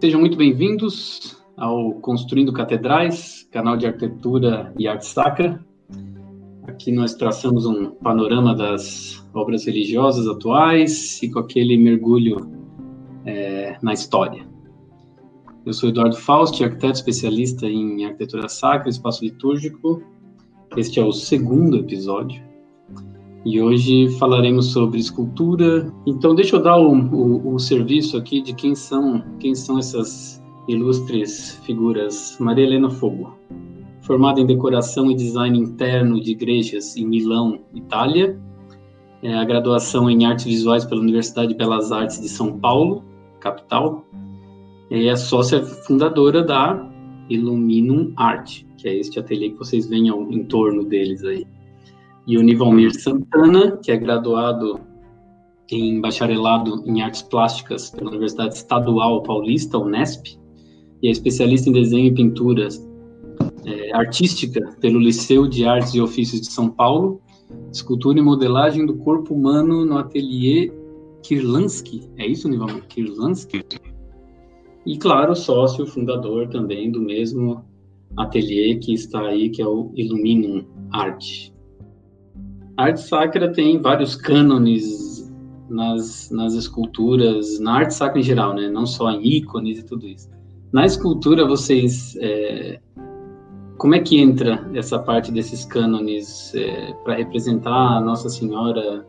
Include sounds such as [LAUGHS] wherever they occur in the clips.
Sejam muito bem-vindos ao Construindo Catedrais, canal de arquitetura e arte sacra. Aqui nós traçamos um panorama das obras religiosas atuais e com aquele mergulho é, na história. Eu sou Eduardo Faust, arquiteto especialista em arquitetura sacra e espaço litúrgico. Este é o segundo episódio e hoje falaremos sobre escultura. Então, deixa eu dar o, o, o, serviço aqui de quem são, quem são essas ilustres figuras. Maria Helena Fogo, formada em decoração e design interno de igrejas em Milão, Itália. É a graduação em artes visuais pela Universidade de Belas Artes de São Paulo, capital. É a sócia fundadora da Illuminum Art, que é este ateliê que vocês veem ao, em torno deles aí e o Nivalmir Santana, que é graduado em bacharelado em artes plásticas pela Universidade Estadual Paulista, Unesp, e é especialista em desenho e pintura é, artística pelo Liceu de Artes e Ofícios de São Paulo, escultura e modelagem do corpo humano no ateliê Kirlansky. É isso, Nivalmir? Kirlansky? E, claro, sócio fundador também do mesmo ateliê que está aí, que é o Illuminum Art. Arte sacra tem vários cânones nas, nas esculturas, na arte sacra em geral, né? Não só em ícones e tudo isso. Na escultura, vocês... É, como é que entra essa parte desses cânones é, para representar a Nossa Senhora...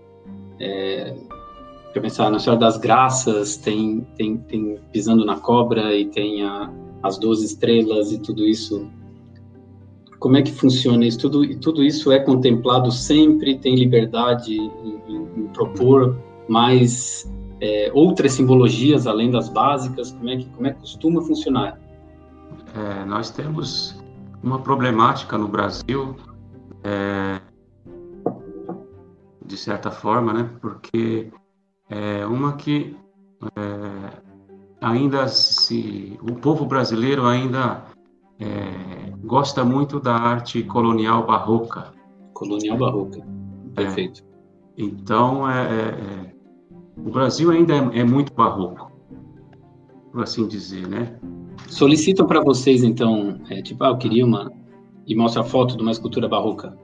É, para pensar, Nossa Senhora das Graças tem, tem, tem Pisando na Cobra e tem a, as Doze Estrelas e tudo isso como é que funciona isso? Tudo, tudo isso é contemplado sempre, tem liberdade em, em, em propor mais é, outras simbologias além das básicas? Como é que, como é que costuma funcionar? É, nós temos uma problemática no Brasil, é, de certa forma, né? Porque é uma que é, ainda se o povo brasileiro ainda é, gosta muito da arte colonial barroca. Colonial barroca, perfeito. É, então, é, é, é o Brasil ainda é, é, muito barroco, por assim dizer, né? Solicitam para vocês, então, tipo, ah, eu queria uma... E mostra a foto de uma escultura barroca.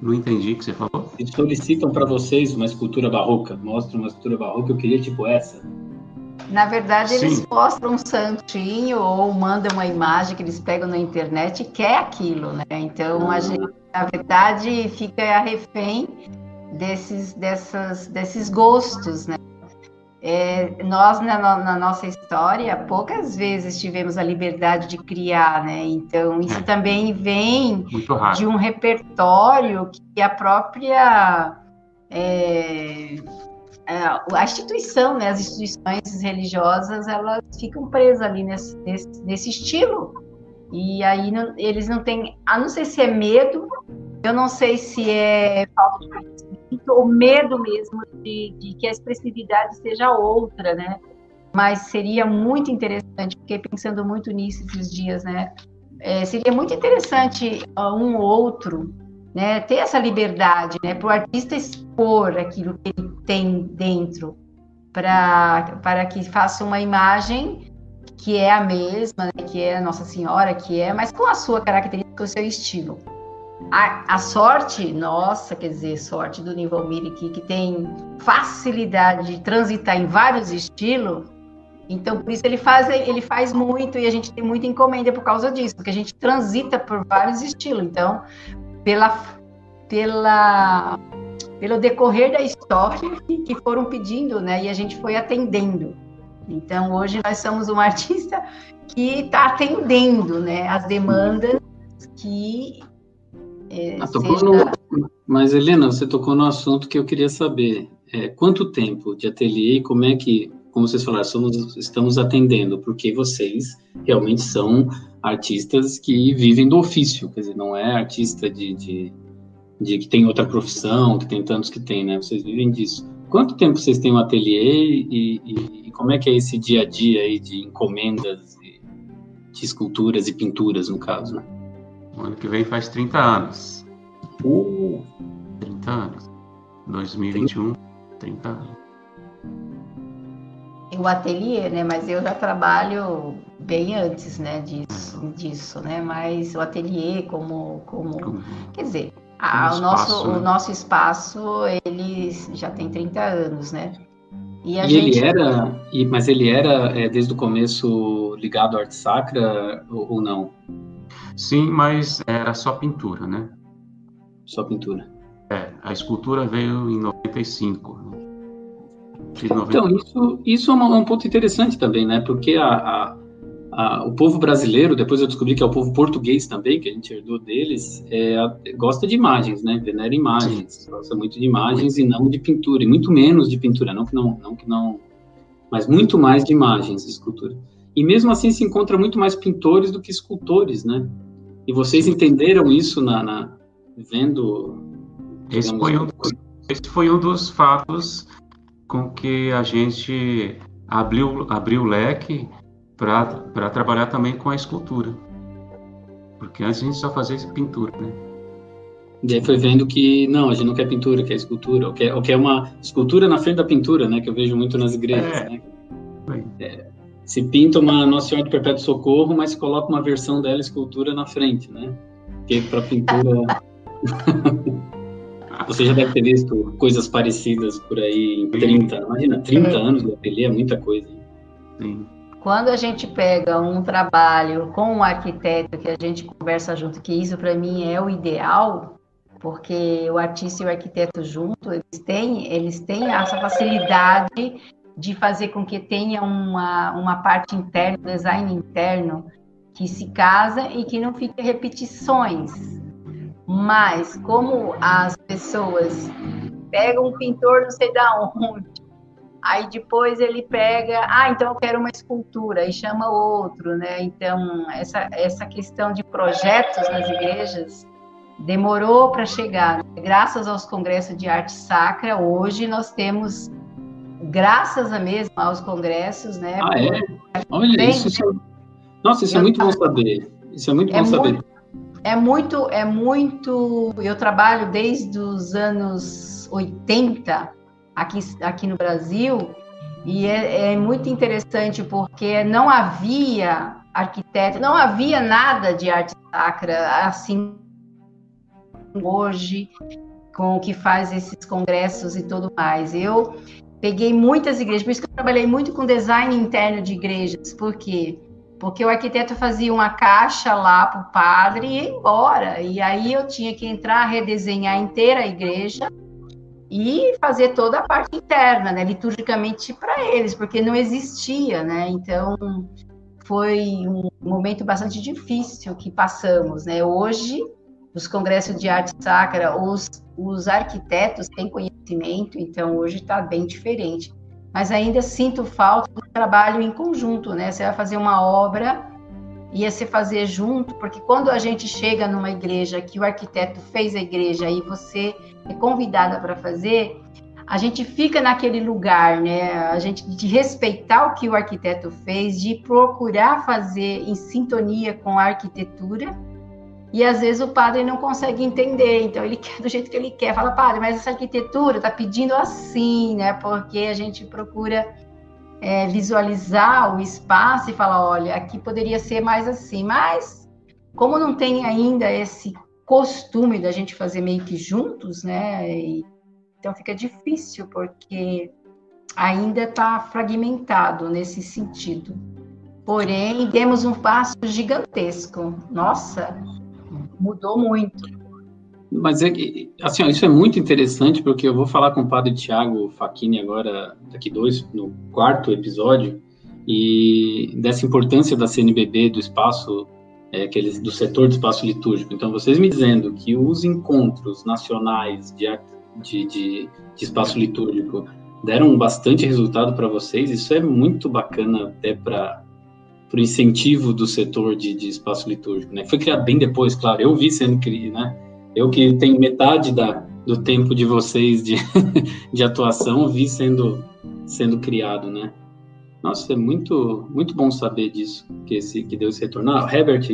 Não entendi o que você falou. Eles solicitam para vocês uma escultura barroca. Mostra uma escultura barroca, eu queria tipo essa. Na verdade, Sim. eles mostram um santinho ou mandam uma imagem que eles pegam na internet e quer aquilo, né? Então, a gente, na verdade, fica refém desses, dessas, desses gostos, né? É, nós, na, na, nossa história, poucas vezes tivemos a liberdade de criar, né? Então, isso é. também vem de um repertório que a própria... É, a instituição, né, as instituições religiosas, elas ficam presas ali nesse, nesse, nesse estilo. E aí não, eles não têm, a não sei se é medo, eu não sei se é falta de conhecimento ou medo mesmo de, de que a expressividade seja outra, né? Mas seria muito interessante, porque pensando muito nisso esses dias, né? É, seria muito interessante um ou outro né, ter essa liberdade, né, para o artista expor aquilo que ele tem dentro, para que faça uma imagem que é a mesma, né, que é a Nossa Senhora, que é, mas com a sua característica, o seu estilo. A, a sorte, nossa, quer dizer, sorte do Nivalmir aqui, que tem facilidade de transitar em vários estilos, então, por isso ele faz, ele faz muito e a gente tem muita encomenda por causa disso, porque a gente transita por vários estilos. Então, pela, pela, pelo decorrer da história que foram pedindo, né? E a gente foi atendendo. Então, hoje nós somos um [LAUGHS] artista que está atendendo, né? As demandas que é, ah, seja... no... Mas, Helena, você tocou no assunto que eu queria saber. É, quanto tempo de ateliê e como é que, como vocês falaram, somos, estamos atendendo? Porque vocês realmente são artistas que vivem do ofício, quer dizer, não é artista de, de, de, que tem outra profissão, que tem tantos que tem, né? Vocês vivem disso. Quanto tempo vocês têm um ateliê e, e, e como é que é esse dia a dia aí de encomendas de, de esculturas e pinturas, no caso, né? O ano que vem faz 30 anos. Uh. 30 anos. 2021, 30 anos. O ateliê, né? Mas eu já trabalho bem antes, né? Disso, disso né? Mas o ateliê como, como, quer dizer, a, o nosso, né? o nosso espaço ele já tem 30 anos, né? E, e gente... ele era, e, mas ele era é, desde o começo ligado à arte sacra ou, ou, não? Sim, mas era só pintura, né? Só pintura. É, a escultura veio em 95. Né? Então, isso, isso é um, ponto interessante também, né? Porque a, a, a, o povo brasileiro, depois eu descobri que é o povo português também, que a gente herdou deles, é, gosta de imagens, né? Venera imagens, Sim. gosta muito de imagens e não de pintura, e muito menos de pintura, não que não, não que não, mas muito mais de imagens, de escultura. E mesmo assim se encontra muito mais pintores do que escultores, né? E vocês entenderam isso na, na vendo? Esse foi, um, esse foi um dos fatos com que a gente abriu, abriu o leque para trabalhar também com a escultura. Porque antes a gente só fazia pintura, né? E aí foi vendo que, não, a gente não quer pintura, quer escultura, ou quer, ou quer uma escultura na frente da pintura, né? Que eu vejo muito nas igrejas, é. né? É, se pinta uma Nossa Senhora do Perpétuo Socorro, mas coloca uma versão dela escultura na frente, né? Porque para pintura... [LAUGHS] Você já deve ter visto coisas parecidas por aí em 30, imagina, 30 anos de ateliê é muita coisa. Sim. Quando a gente pega um trabalho com um arquiteto que a gente conversa junto, que isso para mim é o ideal, porque o artista e o arquiteto junto, eles têm, eles têm essa facilidade de fazer com que tenha uma, uma parte interna, design interno, que se casa e que não fique repetições. Mas como as pessoas pegam um pintor não sei da onde, aí depois ele pega, ah, então eu quero uma escultura e chama outro, né? Então essa essa questão de projetos nas igrejas demorou para chegar. Graças aos congressos de arte sacra, hoje nós temos graças a mesmo aos congressos, né? Ah, é? Olha, isso, isso, nossa, isso é muito bom saber. Isso é muito é bom saber. Muito, é muito, é muito. Eu trabalho desde os anos 80 aqui, aqui no Brasil e é, é muito interessante porque não havia arquiteto, não havia nada de arte sacra assim hoje com o que faz esses congressos e tudo mais. Eu peguei muitas igrejas, por isso que eu trabalhei muito com design interno de igrejas, porque porque o arquiteto fazia uma caixa lá para o padre e ia embora. E aí eu tinha que entrar, redesenhar inteira a igreja e fazer toda a parte interna, né, liturgicamente para eles, porque não existia, né? Então foi um momento bastante difícil que passamos, né? Hoje, os congressos de arte sacra, os, os arquitetos têm conhecimento, então hoje está bem diferente mas ainda sinto falta do trabalho em conjunto, né? Você vai fazer uma obra, ia se fazer junto, porque quando a gente chega numa igreja que o arquiteto fez a igreja e você é convidada para fazer, a gente fica naquele lugar, né? A gente de respeitar o que o arquiteto fez, de procurar fazer em sintonia com a arquitetura e às vezes o padre não consegue entender, então ele [LAUGHS] quer do jeito que ele quer. Fala, padre, mas essa arquitetura está pedindo assim, né? Porque a gente procura é, visualizar o espaço e falar, olha, aqui poderia ser mais assim. Mas como não tem ainda esse costume da gente fazer meio que juntos, né? E, então fica difícil porque ainda está fragmentado nesse sentido. Porém, demos um passo gigantesco. Nossa, mudou muito. Mas é que, assim, ó, isso é muito interessante, porque eu vou falar com o padre Tiago Facchini agora, daqui dois, no quarto episódio, e dessa importância da CNBB, do espaço, é, aqueles, do setor de espaço litúrgico. Então, vocês me dizendo que os encontros nacionais de, de, de, de espaço litúrgico deram bastante resultado para vocês, isso é muito bacana até para o incentivo do setor de, de, espaço litúrgico, né? Foi criado bem depois, claro. Eu vi sendo criado, né? Eu que tenho metade da, do tempo de vocês de, [LAUGHS] de atuação, vi sendo sendo criado, né? Nossa, é muito muito bom saber disso, que esse que deu esse retorno. Ah, Herbert,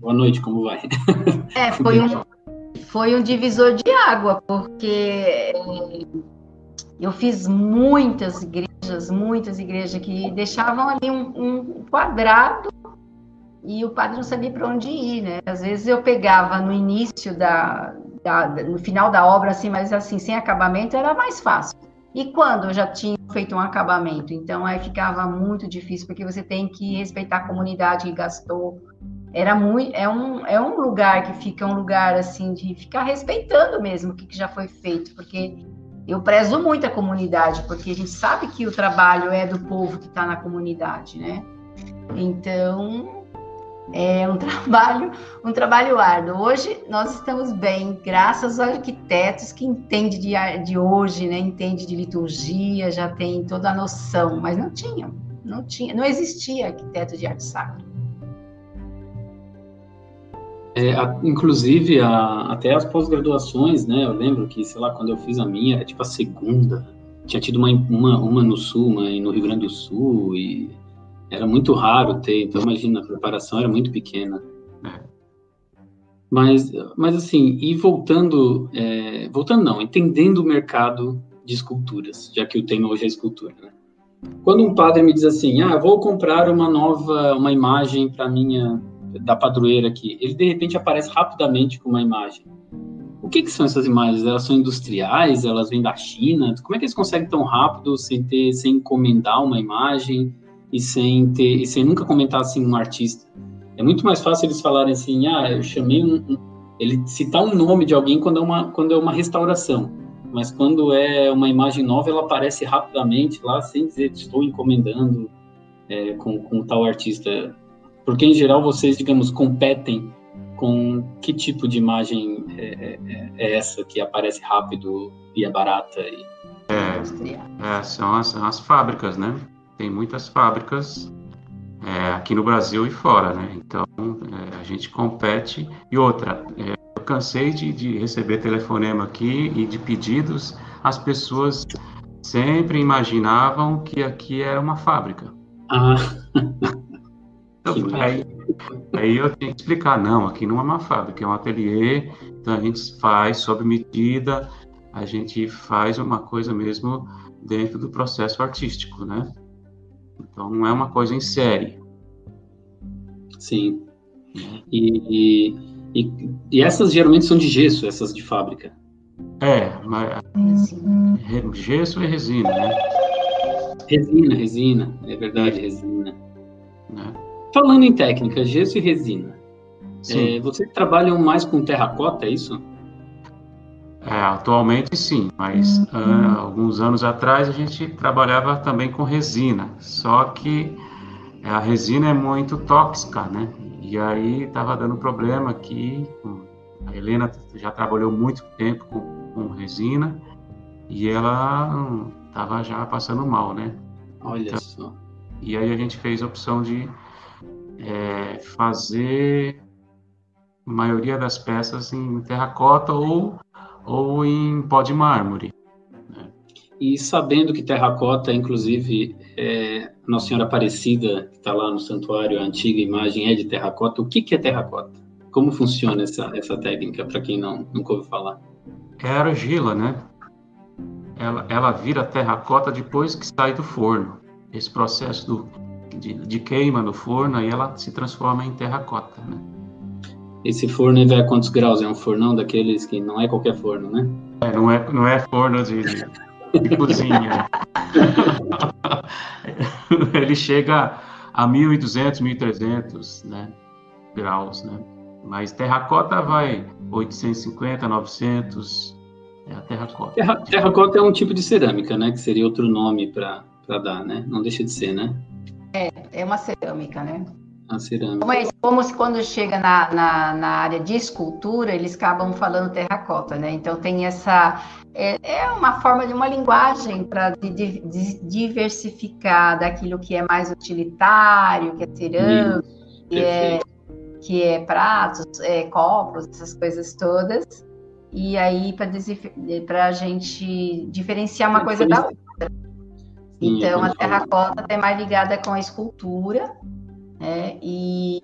boa noite, como vai? É, foi um foi um divisor de água, porque Eu fiz muitas igrejas, muitas igrejas que deixavam ali um, um quadrado e o padre não sabia para onde ir, né? Às vezes eu pegava no início da, da, no final da obra, assim, mas assim, sem acabamento era mais fácil. E quando eu já tinha feito um acabamento? Então aí ficava muito difícil, porque você tem que respeitar a comunidade que gastou. Era muito, é um, é um lugar que fica um lugar assim de ficar respeitando mesmo o que, que já foi feito, porque eu prezo muito a comunidade, porque a gente sabe que o trabalho é do povo que está na comunidade, né? Então, é um [LAUGHS] trabalho, um trabalho árduo. Hoje nós estamos bem, graças aos arquitetos que entendem de, de hoje, né? Entende de liturgia, já tem toda a noção, mas não tinham, não tinha, não existia arquiteto de arte sacra. É, a, inclusive, a, até as pós-graduações, né? Eu lembro que, sei lá, quando eu fiz a minha, era tipo a segunda. Tinha tido uma, uma, uma no Sul, uma no Rio Grande do Sul, e era muito raro ter. Então, imagina, a preparação era muito pequena. É. Mas, mas assim, e voltando, é, voltando não, entendendo o mercado de esculturas, já que o tema hoje é escultura, né? Quando um padre me diz assim, ah, vou comprar uma nova, uma imagem para minha da padroeira aqui, ele de repente aparece rapidamente com uma imagem. O que, que são essas imagens? Elas são industriais? Elas vêm da China? Como é que eles conseguem tão rápido sem ter, sem encomendar uma imagem e sem ter, e sem nunca comentar assim um artista? É muito mais fácil eles falarem assim, ah, eu chamei um, um ele citar um nome de alguém quando é uma quando é uma restauração, mas quando é uma imagem nova ela aparece rapidamente lá sem dizer estou encomendando é, com, com tal artista porque, em geral, vocês, digamos, competem com que tipo de imagem é, é, é essa que aparece rápido e é barata? E... É, é, são, as, as fábricas, né? Tem muitas fábricas é, aqui no Brasil e fora, né? Então, é, a gente compete. E outra, é, eu cansei de, de receber telefonema aqui e de pedidos, as pessoas sempre imaginavam que aqui era uma fábrica. Ah. [LAUGHS] Aí, aí eu tenho que explicar, não, aqui não é uma fábrica, é um ateliê, então a gente faz sob medida, a gente faz uma coisa mesmo dentro do processo artístico, né? Então não é uma coisa em série. Sim. E, e, e essas geralmente são de gesso, essas de fábrica. É, mas gesso e resina, né? Resina, resina, é verdade, resina. Né? Falando em técnica, gesso e resina, é, vocês trabalham mais com terracota, é isso? É, atualmente sim, mas uhum. uh, alguns anos atrás a gente trabalhava também com resina, só que a resina é muito tóxica, né? E aí estava dando problema aqui. A Helena já trabalhou muito tempo com, com resina e ela estava já passando mal, né? Olha então, só. E aí a gente fez a opção de é, fazer a maioria das peças em terracota ou, ou em pó de mármore. Né? E sabendo que terracota, inclusive, é, Nossa Senhora Aparecida, que está lá no santuário, a antiga imagem é de terracota, o que, que é terracota? Como funciona essa, essa técnica, para quem não, nunca ouviu falar? É argila, né? Ela, ela vira terracota depois que sai do forno. Esse processo do, de, de queima no forno, aí ela se transforma em terracota, né? Esse forno é a quantos graus? É um fornão daqueles que não é qualquer forno, né? É, não é, não é forno de, de [LAUGHS] cozinha. [LAUGHS] Ele chega a 1.200, 1.300 né, graus, né? Mas terracota vai 850, 900, é a terracota. Terra, terracota é um tipo de cerâmica, né? Que seria outro nome para dar, né? Não deixa de ser, né? É, é uma cerâmica, né? A cerâmica. Mas como se quando chega na, na, na, área de escultura, eles acabam falando terracota, né? Então tem essa. É, é uma forma de uma linguagem para di, di, diversificar daquilo que é mais utilitário, que é cerâmica, que é, que é pratos, é, copos, essas coisas todas. E aí para a gente diferenciar uma coisa da outra. Então, a terracota é mais ligada com a escultura, né? E,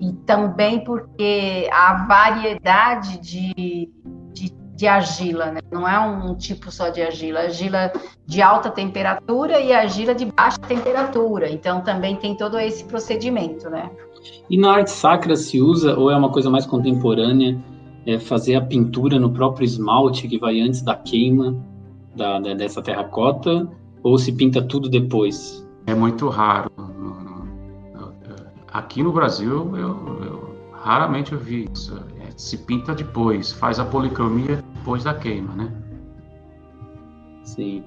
e também porque a variedade de, de, de argila, né? Não é um tipo só de argila, argila de alta temperatura e argila de baixa temperatura. Então também tem todo esse procedimento, né? E na arte sacra se usa ou é uma coisa mais contemporânea? É fazer a pintura no próprio esmalte que vai antes da queima da, da dessa terracota ou se pinta tudo depois? É muito raro. Aqui no Brasil eu, eu raramente eu vi isso se pinta depois, faz a policromia depois da queima, né? Sim.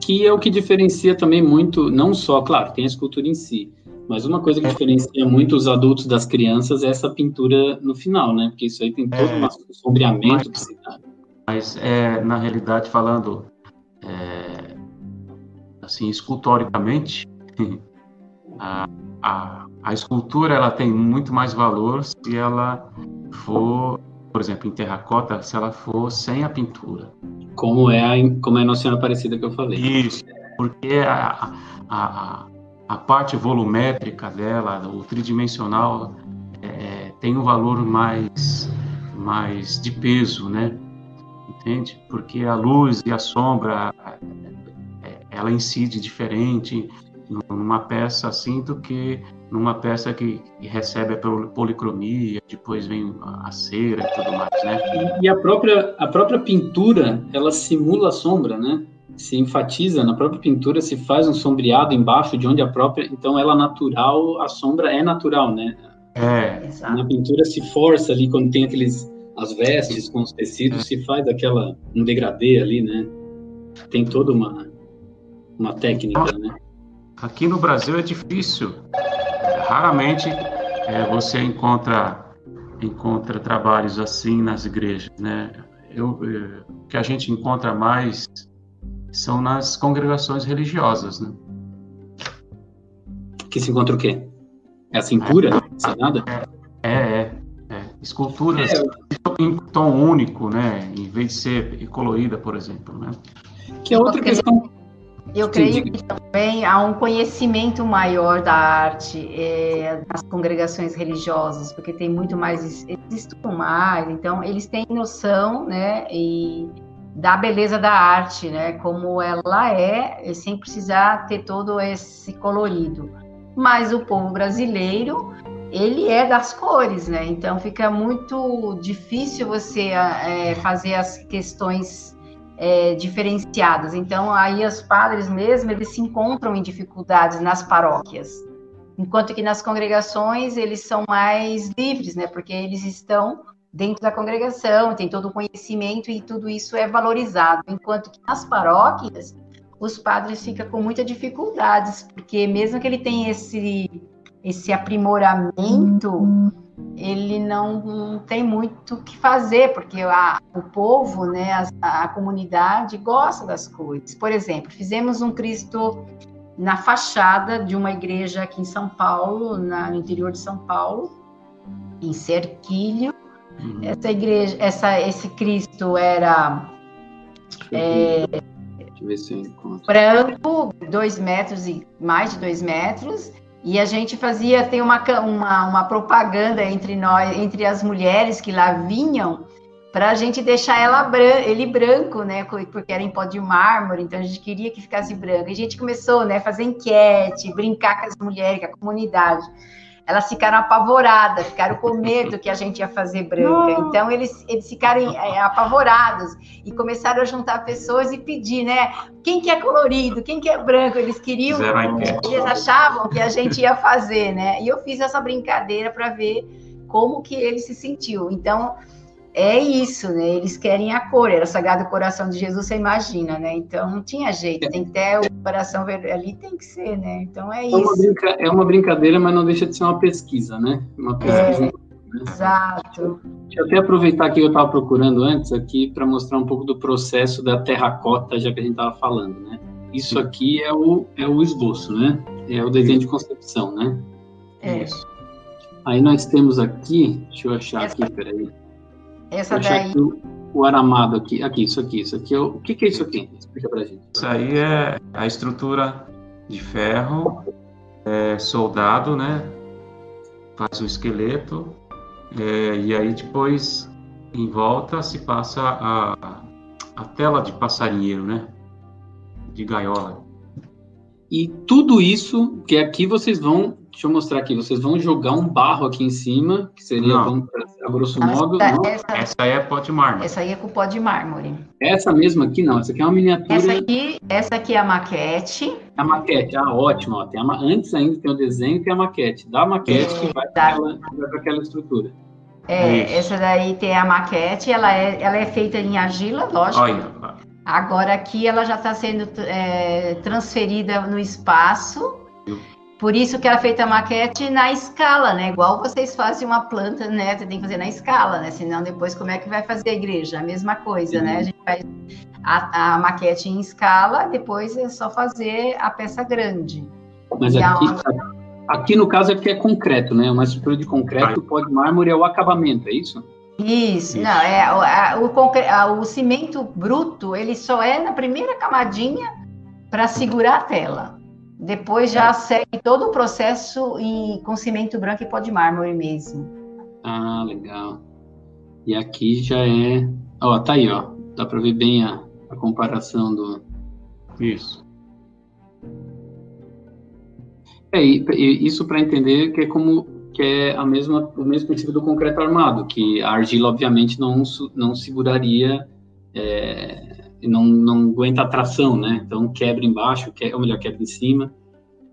Que é o que diferencia também muito, não só, claro, tem a escultura em si, mas uma coisa que é. diferencia muito os adultos das crianças é essa pintura no final, né? Porque isso aí tem todo é, um sombreamento mas, Mas, é, na realidade, falando é, assim, escultoricamente, [LAUGHS] a, a, a escultura ela tem muito mais valor se ela for, por exemplo, em terracota, se ela for sem a pintura. Como é a, como é a Nossa Senhora Aparecida que eu falei. Isso, porque a, a, a parte volumétrica dela, o tridimensional, é, tem um valor mais, mais de peso, né? Entende? Porque a luz e a sombra, ela incide diferente numa peça assim do que numa peça que recebe a policromia, depois vem a cera e tudo mais, né? E, a própria a própria pintura, ela simula a sombra, né? Se enfatiza na própria pintura, se faz um sombreado embaixo de onde a própria, então ela natural, a sombra é natural, né? É. Na pintura se força ali quando tem aqueles as vestes com os tecidos, é. se faz aquela um degradê ali, né? Tem toda uma uma técnica, né? Aqui no Brasil é difícil raramente é, você encontra encontra trabalhos assim nas igrejas, né? Eu, é, o que a gente encontra mais são nas congregações religiosas, né? Que se encontra o quê? É assim pura? É, nada? É, é, é. Esculturas é. em tom único, né? Em vez de ser colorida, por exemplo, né? Que é outra questão eu creio que também há um conhecimento maior da arte é, nas congregações religiosas, porque tem muito mais, eles estudam mais, então eles têm noção, né, e da beleza da arte, né, como ela é, sem precisar ter todo esse colorido. Mas o povo brasileiro, ele é das cores, né, então fica muito difícil você é, fazer as questões é, diferenciadas. Então, aí os padres mesmo, eles se encontram em dificuldades nas paróquias, enquanto que nas congregações eles são mais livres, né? Porque eles estão dentro da congregação, tem todo o conhecimento e tudo isso é valorizado, enquanto que nas paróquias os padres ficam com muitas dificuldades, porque mesmo que ele tenha esse esse aprimoramento, ele não, tem muito o que fazer, porque a, o povo, né, a, a, comunidade gosta das coisas. Por exemplo, fizemos um Cristo na fachada de uma igreja aqui em São Paulo, na, no interior de São Paulo, em Cerquilho. Uhum. Essa igreja, essa, esse Cristo era é, branco, dois metros e mais de dois metros, e a gente fazia, tem uma, uma, uma propaganda entre nós, entre as mulheres que lá vinham, para a gente deixar ela bran ele branco, né? Porque era em pó de mármore, então a gente queria que ficasse branco. E a gente começou, né, fazer enquete, brincar com as mulheres, com a comunidade elas ficaram apavoradas, ficaram com medo que a gente ia fazer branca. Então, eles, eles ficaram é, apavorados e começaram a juntar pessoas e pedir, né? Quem que é colorido? Quem que é branco? Eles queriam, eles achavam que a gente ia fazer, né? E eu fiz essa brincadeira para ver como que ele se sentiu. Então, é isso, né? Eles querem a cor, era o Sagrado Coração de Jesus, você imagina, né? Então não tinha jeito, tem que ter o coração verde ali, tem que ser, né? Então é, é isso. Uma brinca... É uma brincadeira, mas não deixa de ser uma pesquisa, né? Uma pesquisa. É, né? Exato. Deixa eu até aproveitar aqui que eu estava procurando antes aqui para mostrar um pouco do processo da terracota, já que a gente estava falando, né? Isso aqui é o, é o esboço, né? É o desenho de concepção, né? É. Isso. Aí nós temos aqui, deixa eu achar Essa... aqui, peraí. Essa daí. o aramado aqui, aqui, isso aqui, isso aqui. É o, o que, que é isso aqui? Explica pra gente. Isso aí é a estrutura de ferro, é, soldado, né? Faz o esqueleto, é, e aí depois em volta se passa a, a tela de passarinheiro, né? De gaiola. E tudo isso que aqui vocês vão, deixa eu mostrar aqui, vocês vão jogar um barro aqui em cima, que seria, vamos, a grosso modo. Essa, essa, essa aí é pó de mármore. Essa aí é com pó de mármore. Essa mesma aqui não, essa aqui é uma miniatura. Essa aqui, essa aqui é a maquete. A maquete, ah, ótimo. Ó, tem a, antes ainda tem o desenho e tem a maquete. Da maquete é, que vai para aquela, aquela estrutura. É, Isso. essa daí tem a maquete, ela é, ela é feita em argila, lógico. Olha, Agora aqui ela já está sendo é, transferida no espaço. Por isso que ela é feita a maquete na escala, né? Igual vocês fazem uma planta, né? Você tem que fazer na escala, né? Senão depois como é que vai fazer a igreja? A mesma coisa, né? A gente faz a, a, maquete em escala, depois é só fazer a peça grande. Mas aqui, a... aqui no caso é porque é concreto, né? Uma estrutura de concreto, pó de mármore é o acabamento, é isso? Isso, Isso. não, é a, o, o cimento bruto, ele só é na primeira camadinha para segurar a tela. Depois já é. segue todo o processo em, com cimento branco e pó de mármore mesmo. Ah, legal. E aqui já é. Ó, tá aí, ó. Dá para ver bem a, a comparação do. Isso. É, e, e isso para entender que é como que é a mesma, o mesmo princípio do concreto armado, que a argila, obviamente, não, não seguraria, é, não, não aguenta a tração, né? Então, quebra embaixo, que, ou melhor, quebra em cima.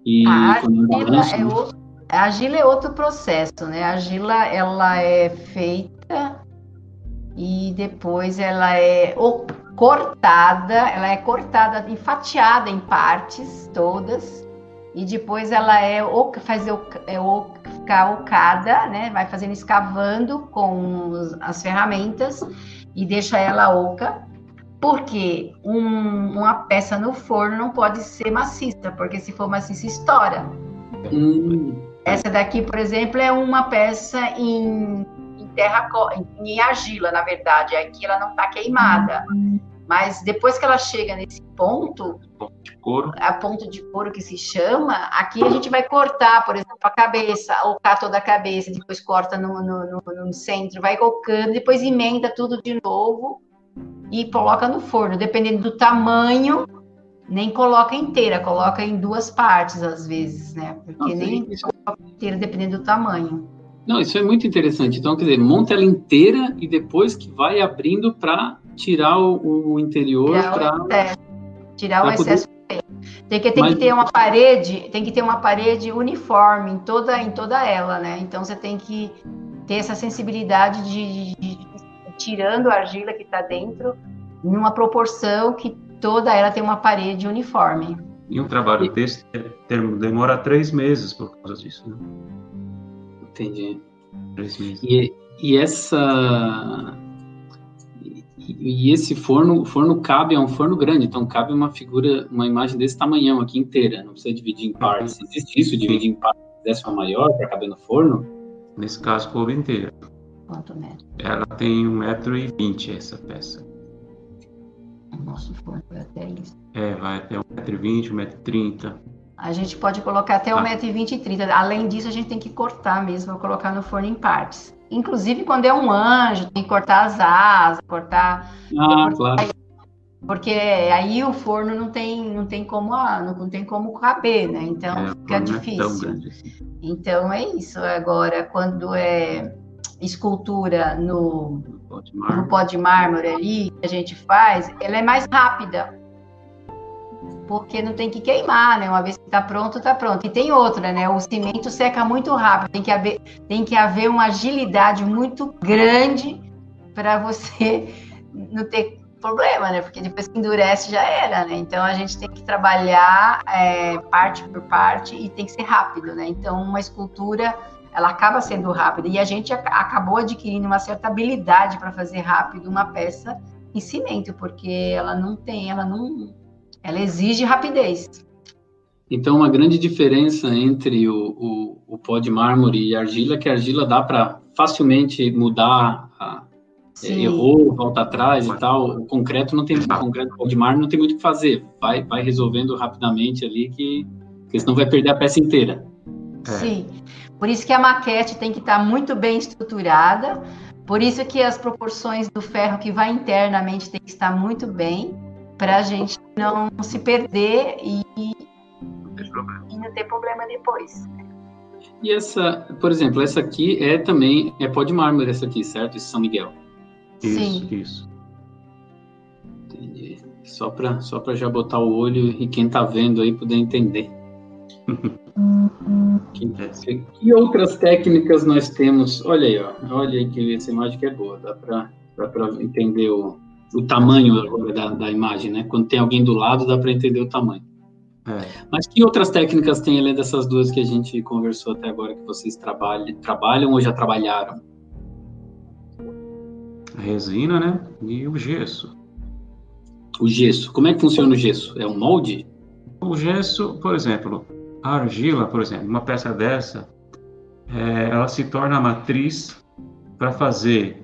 E a balanço, é a argila é outro processo, né? A argila, ela é feita e depois ela é cortada, ela é cortada e fatiada em partes todas, e depois ela é fazer é, ficar ocada, né? Vai fazendo escavando com as ferramentas e deixa ela oca. Porque um, uma peça no forno não pode ser maciça, porque se for maciça estoura. Hum. Essa daqui, por exemplo, é uma peça em, em terra em argila, na verdade. Aqui ela não está queimada. Hum. Mas depois que ela chega nesse ponto, ponto de couro. a ponto de couro que se chama, aqui a gente vai cortar, por exemplo, a cabeça, ou toda a cabeça, depois corta no, no, no, no centro, vai colocando, depois emenda tudo de novo e coloca no forno. Dependendo do tamanho, nem coloca inteira, coloca em duas partes às vezes, né? Porque Não, nem isso... coloca inteira, dependendo do tamanho. Não, isso é muito interessante. Então, quer dizer, monta ela inteira e depois que vai abrindo para tirar o, o interior para tirar o excesso poder... tem que tem Mas... que ter uma parede tem que ter uma parede uniforme em toda em toda ela né então você tem que ter essa sensibilidade de, de, de, de tirando a argila que está dentro numa proporção que toda ela tem uma parede uniforme e um trabalho desse demora três meses por causa disso né? entendi três meses e, e essa e esse forno, o forno cabe, é um forno grande, então cabe uma figura, uma imagem desse tamanhão aqui inteira, não precisa dividir em partes. Existe isso, dividir em partes, dessa maior para caber no forno? Nesse caso, coube inteira. Quanto metro? Ela tem 1,20m essa peça. O nosso forno vai até isso. É, vai até 1,20m, 1,30m. A gente pode colocar até 1,20m e 30 Além disso, a gente tem que cortar mesmo, colocar no forno em partes. Inclusive, quando é um anjo, tem que cortar as asas, cortar. Ah, claro. Porque aí o forno não tem, não tem como não tem como caber, né? Então é, fica difícil. É assim. Então é isso. Agora, quando é escultura no, no pó de mármore ali que a gente faz, ela é mais rápida porque não tem que queimar, né? Uma vez que está pronto, está pronto. E tem outra, né? O cimento seca muito rápido, tem que haver, tem que haver uma agilidade muito grande para você não ter problema, né? Porque depois que endurece já era, né? Então a gente tem que trabalhar é, parte por parte e tem que ser rápido, né? Então uma escultura ela acaba sendo rápida e a gente acabou adquirindo uma certa habilidade para fazer rápido uma peça em cimento, porque ela não tem, ela não ela exige rapidez. Então, uma grande diferença entre o, o, o pó de mármore e argila é que a argila dá para facilmente mudar, a, é, errou, volta atrás e tal. O concreto não tem, o concreto pó de mármore não tem muito o que fazer. Vai, vai resolvendo rapidamente ali que, que senão vai perder a peça inteira. É. Sim. Por isso que a maquete tem que estar muito bem estruturada, Por isso que as proporções do ferro que vai internamente tem que estar muito bem para a gente não se perder e, e não ter problema depois. E essa, por exemplo, essa aqui é também é pó de mármore essa aqui, certo? Esse São Miguel. Isso, Sim. isso. Entendi. Só para só para já botar o olho e quem está vendo aí poder entender. [LAUGHS] que, que outras técnicas nós temos? Olha aí, ó. Olha aí que essa imagem que é boa. Dá para entender o, o tamanho agora da, da imagem, né? Quando tem alguém do lado, dá para entender o tamanho. É. Mas que outras técnicas tem além dessas duas que a gente conversou até agora que vocês trabalham, trabalham ou já trabalharam? A resina, né? E o gesso. O gesso. Como é que funciona o gesso? É um molde? O gesso, por exemplo, a argila, por exemplo, uma peça dessa, é, ela se torna a matriz para fazer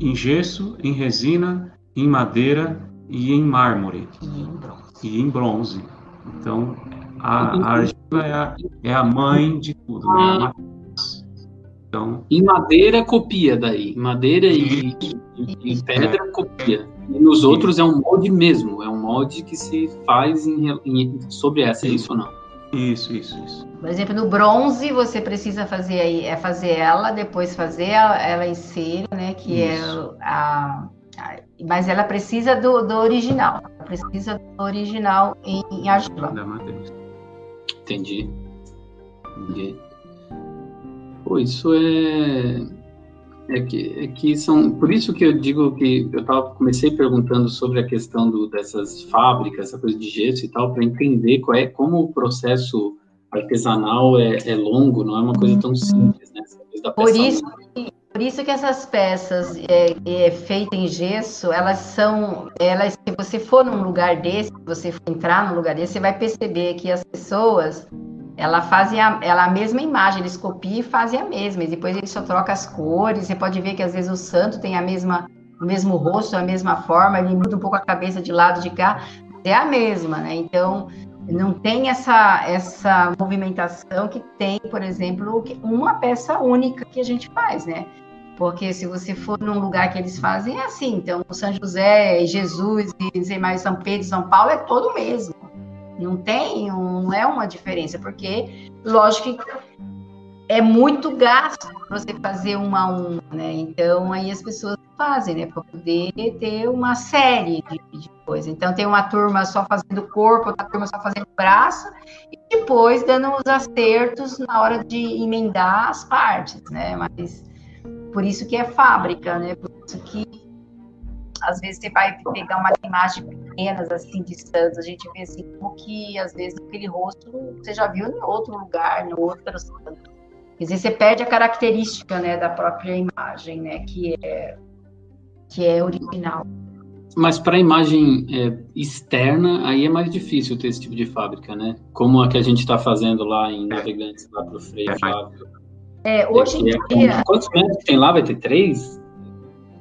em gesso, em resina, em madeira e em mármore. E em bronze. Então, a, a argila é a, é a, mãe de tudo, né? Então, em madeira copia daí, madeira e, e, e pedra copia. E nos outros é um molde mesmo, é um molde que se faz em, em, sobre essa, é isso ou não? Isso, isso, isso. Por exemplo, no bronze você precisa fazer aí, é fazer ela, depois fazer ela, ela em cera, né? Que é isso. é a, a, Mas ela precisa do, do original. Precisa do original em, em argila. Entendi. Entendi. Pô, isso é é que, é que são por isso que eu digo que eu tava, comecei perguntando sobre a questão do, dessas fábricas, essa coisa de gesso e tal, para entender qual é como o processo artesanal é, é, longo, não é uma coisa tão simples, né? por isso, por isso que essas peças é, é, feitas em gesso, elas são, elas, se você for num lugar desse, se você entrar num lugar desse, você vai perceber que as pessoas ela faz a, ela a mesma imagem, eles copiam e fazem a mesma, e depois eles só trocam as cores, você pode ver que às vezes o santo tem a mesma, o mesmo rosto, a mesma forma, ele muda um pouco a cabeça de lado de cá, é a mesma, né? Então, não tem essa, essa movimentação que tem, por exemplo, uma peça única que a gente faz, né? Porque se você for num lugar que eles fazem, é assim. Então, o São José, Jesus e sei mais São Pedro, São Paulo é todo mesmo. Não tem, um, não é uma diferença, porque, lógico que é muito gasto você fazer uma a uma, né? Então, aí as pessoas fazem, né? Para poder ter uma série de, de coisas. Então, tem uma turma só fazendo corpo, outra turma só fazendo braço, e depois dando os acertos na hora de emendar as partes, né? Mas por isso que é fábrica, né? Por isso que às vezes você vai pegar umas imagens pequenas, assim, de santos, a gente vê assim, como que, às vezes, aquele rosto você já viu em outro lugar, no outro santo. Quer dizer, você perde a característica, né, da própria imagem, né, que é, que é original. Mas para a imagem é, externa, aí é mais difícil ter esse tipo de fábrica, né? Como a que a gente está fazendo lá em Navegantes, lá para o Freio Flávio. É, hoje em é, dia... Quantos metros tem lá? Vai ter três?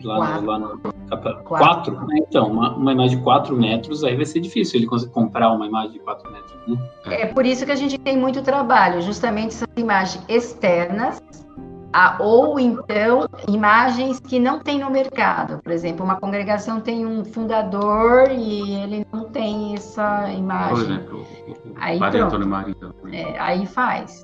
Lá, quatro. lá no quatro. quatro? Né? Então, uma, uma, imagem de quatro metros, aí vai ser difícil ele conseguir comprar uma imagem de quatro metros, né? É por isso que a gente tem muito trabalho, justamente essas imagens externas, a, ou então imagens que não tem no mercado. Por exemplo, uma congregação tem um fundador e ele não tem essa imagem. Por exemplo, o aí, Padre pronto. Antônio Maria. É, aí faz.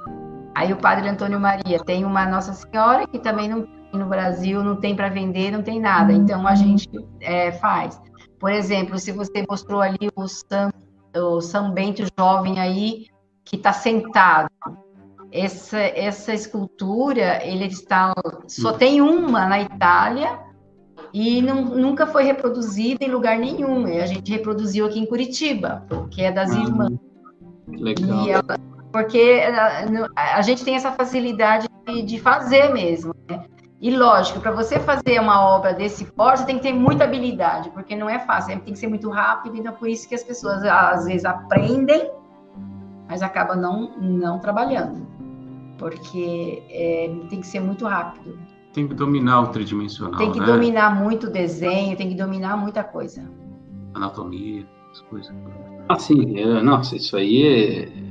Aí o Padre Antônio Maria tem uma Nossa Senhora que também não no Brasil não tem para vender, não tem nada. Uhum. Então a gente é, faz. Por exemplo, se você mostrou ali o São, o São Bento jovem aí que está sentado, essa, essa escultura ele está só uhum. tem uma na Itália e não, nunca foi reproduzida em lugar nenhum. A gente reproduziu aqui em Curitiba, que é das ah, irmãs. Legal. Ela, porque a, a, gente tem essa facilidade de, de fazer mesmo. Né? E lógico, para você fazer uma obra desse porte, você tem que ter muita habilidade, porque não é fácil, tem que ser muito rápido, então por isso que as pessoas às vezes aprendem, mas acabam não, não trabalhando, porque é, tem que ser muito rápido. Tem que dominar o tridimensional. Tem que né? dominar muito o desenho, tem que dominar muita coisa. Anatomia, as coisas. Ah, sim, é, nossa, isso aí é.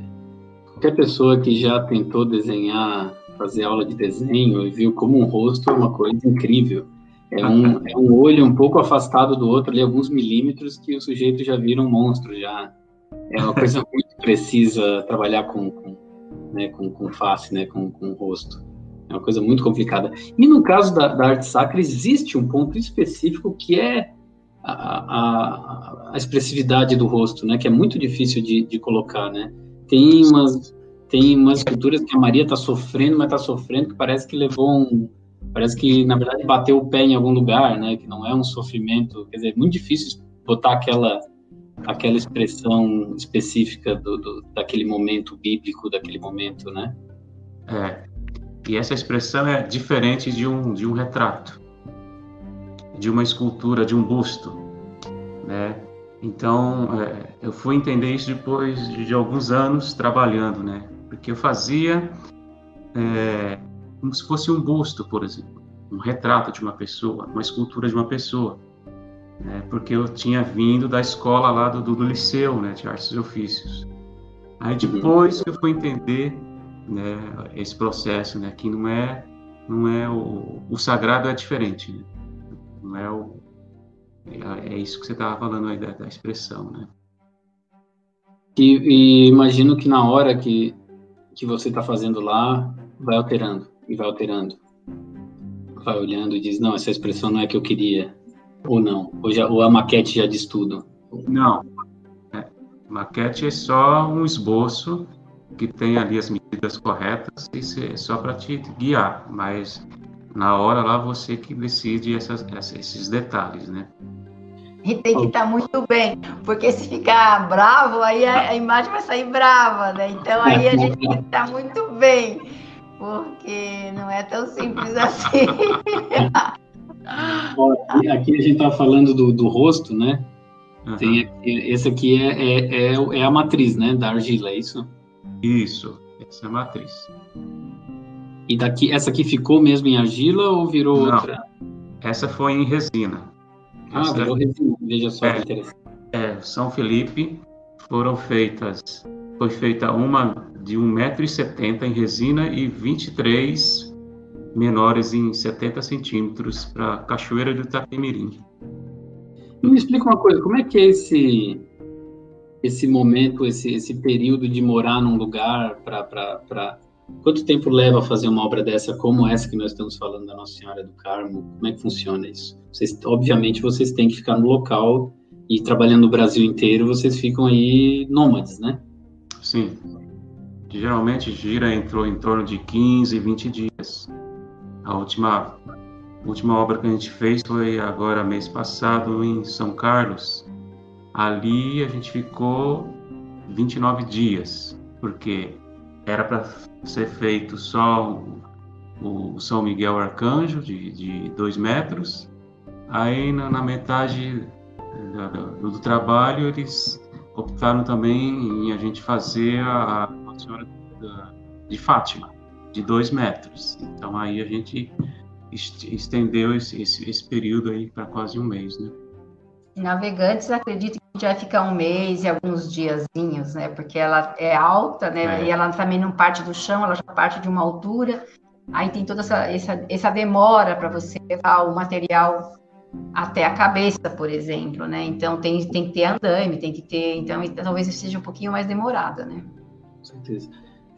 Qualquer pessoa que já tentou desenhar fazer aula de desenho e viu como um rosto é uma coisa incrível. É um, é um olho um pouco afastado do outro, ali alguns milímetros, que o sujeito já vira um monstro, já. É uma coisa [LAUGHS] muito precisa trabalhar com, com, né, com, com face, né, com, com rosto. É uma coisa muito complicada. E no caso da, da arte sacra, existe um ponto específico que é a, a, a, expressividade do rosto, né? Que é muito difícil de, de colocar, né? Tem umas, tem umas esculturas que a Maria está sofrendo, mas está sofrendo que parece que levou um... Parece que, na verdade, bateu o pé em algum lugar, né? Que não é um sofrimento... Quer dizer, é muito difícil botar aquela aquela expressão específica do, do, daquele momento bíblico, daquele momento, né? É, e essa expressão é diferente de um, de um retrato, de uma escultura, de um busto, né? Então, é, eu fui entender isso depois de, de, alguns anos trabalhando, né? Porque eu fazia é, como se fosse um busto, por exemplo, um retrato de uma pessoa, uma escultura de uma pessoa, né? Porque eu tinha vindo da escola lá do, do, do liceu, né? De artes e ofícios. Aí depois que eu fui entender né, esse processo, né, que não é, não é o, o sagrado é diferente, né? não é o é, é isso que você estava falando aí da, da expressão, né? E, e, imagino que na hora que que você está fazendo lá, vai alterando e vai alterando, vai olhando e diz não, essa expressão não é que eu queria, ou não, ou, já, ou a maquete já diz tudo. Não, é, maquete é só um esboço que tem ali as medidas corretas, isso é só para te guiar, mas na hora lá você que decide essas, esses detalhes, né? E tem que estar tá muito bem, porque se ficar bravo, aí a, a, imagem vai sair brava, né? Então aí a gente tem que estar tá muito bem, porque não é tão simples assim. aqui, aqui, a gente está falando do, do rosto, né? Uhum. Tem aqui, esse aqui é, é, é, é a matriz, né? Da argila, é isso? Isso, essa é a matriz. E daqui, essa aqui ficou mesmo em argila ou virou Não, outra? Essa foi em resina. Ah, virou veja só é, que interessante. É, São Felipe foram feitas, foi feita uma de 1,70m em resina e 23 menores em 70 centímetros para Cachoeira do Itapemirim. Me explica uma coisa, como é que é esse esse momento, esse, esse período de morar num lugar para. Quanto tempo leva fazer uma obra dessa como essa que nós estamos falando da Nossa Senhora do Carmo? Como é que funciona isso? Vocês, obviamente, vocês têm que ficar no local e trabalhando no Brasil inteiro, vocês ficam aí nômades, né? Sim. Geralmente gira entrou em torno de 15, 20 dias. A última, última obra que a gente fez foi agora mês passado em São Carlos, Ali a gente ficou 29 dias, porque era para ser feito só o, São Miguel Arcanjo, de, de dois metros. Aí na, na metade do, do, trabalho eles optaram também em a gente fazer a, a Senhora de Fátima, de dois metros. Então aí a gente estendeu esse, esse, esse período aí para quase um mês, né? Navegantes, acredito que já vai ficar um mês e alguns diazinhos, né? Porque ela é alta, né? É. E ela também não parte do chão, ela já parte de uma altura. Aí tem toda essa, essa, essa demora para você levar o material até a cabeça, por exemplo, né? Então tem, tem que ter andame, tem que ter. Então talvez seja um pouquinho mais demorada, né? Com certeza.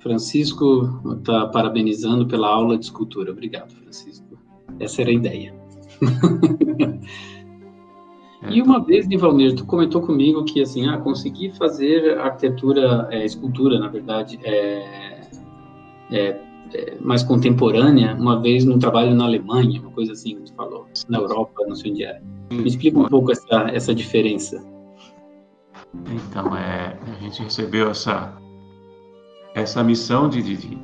Francisco está parabenizando pela aula de escultura. Obrigado, Francisco. Essa era a ideia. [LAUGHS] É, e uma vez, Nivalmir, tu comentou comigo que, assim, ah, consegui fazer arquitetura, é, escultura, na verdade, é, é, é, mais contemporânea, uma vez num trabalho na Alemanha, uma coisa assim que tu falou, na Europa, não sei onde era. Me explica um pouco essa, essa diferença. Então, é, a gente recebeu essa, essa missão de, de, de,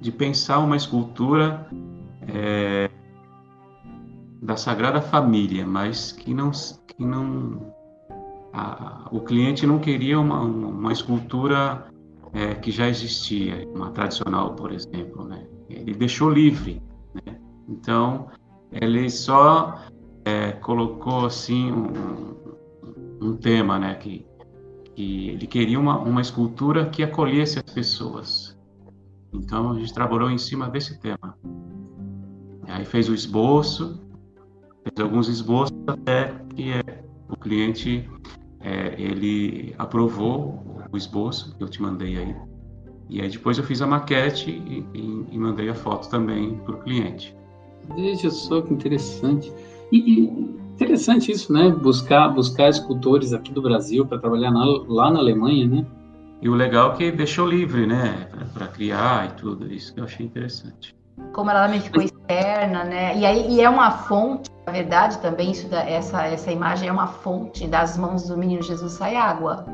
de pensar uma escultura é, da Sagrada Família, mas que não, que não a, o cliente não queria uma, uma escultura é, que já existia, uma tradicional, por exemplo, né? Ele deixou livre, né? Então ele só é, colocou assim um, um, tema, né? Que, que ele queria uma, uma escultura que acolhesse as pessoas. Então a gente trabalhou em cima desse tema. Aí fez o esboço, fez alguns esboços até que é, o cliente é, ele aprovou o esboço que eu te mandei aí. E aí depois eu fiz a maquete e, e, e mandei a foto também para o cliente. Veja só que interessante. E, e, interessante isso, né? Buscar, buscar escultores aqui do Brasil para trabalhar na, lá na Alemanha, né? E o legal é que deixou livre, né? Para criar e tudo. Isso que eu achei interessante. Como ela também ficou externa, né? E aí e é uma fonte, na verdade, também isso essa essa imagem é uma fonte das mãos do menino Jesus sai água.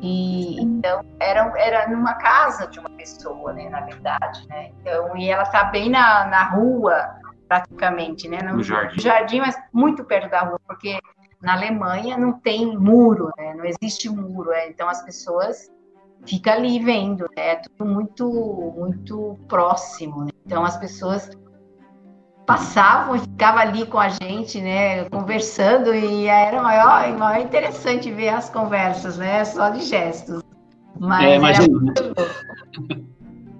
E então era, era numa casa de uma pessoa, né, na verdade, né? Então, e ela tá bem na, na rua, praticamente, né? No, no jardim. jardim, mas muito perto da rua, porque na Alemanha não tem muro, né? Não existe muro, né? então as pessoas ficam ali vendo, né? É tudo muito, muito próximo, né? Então as pessoas passavam e ficavam ali com a gente, né, conversando, e era maior, maior interessante ver as conversas, né, só de gestos. Mas é, imagina, né?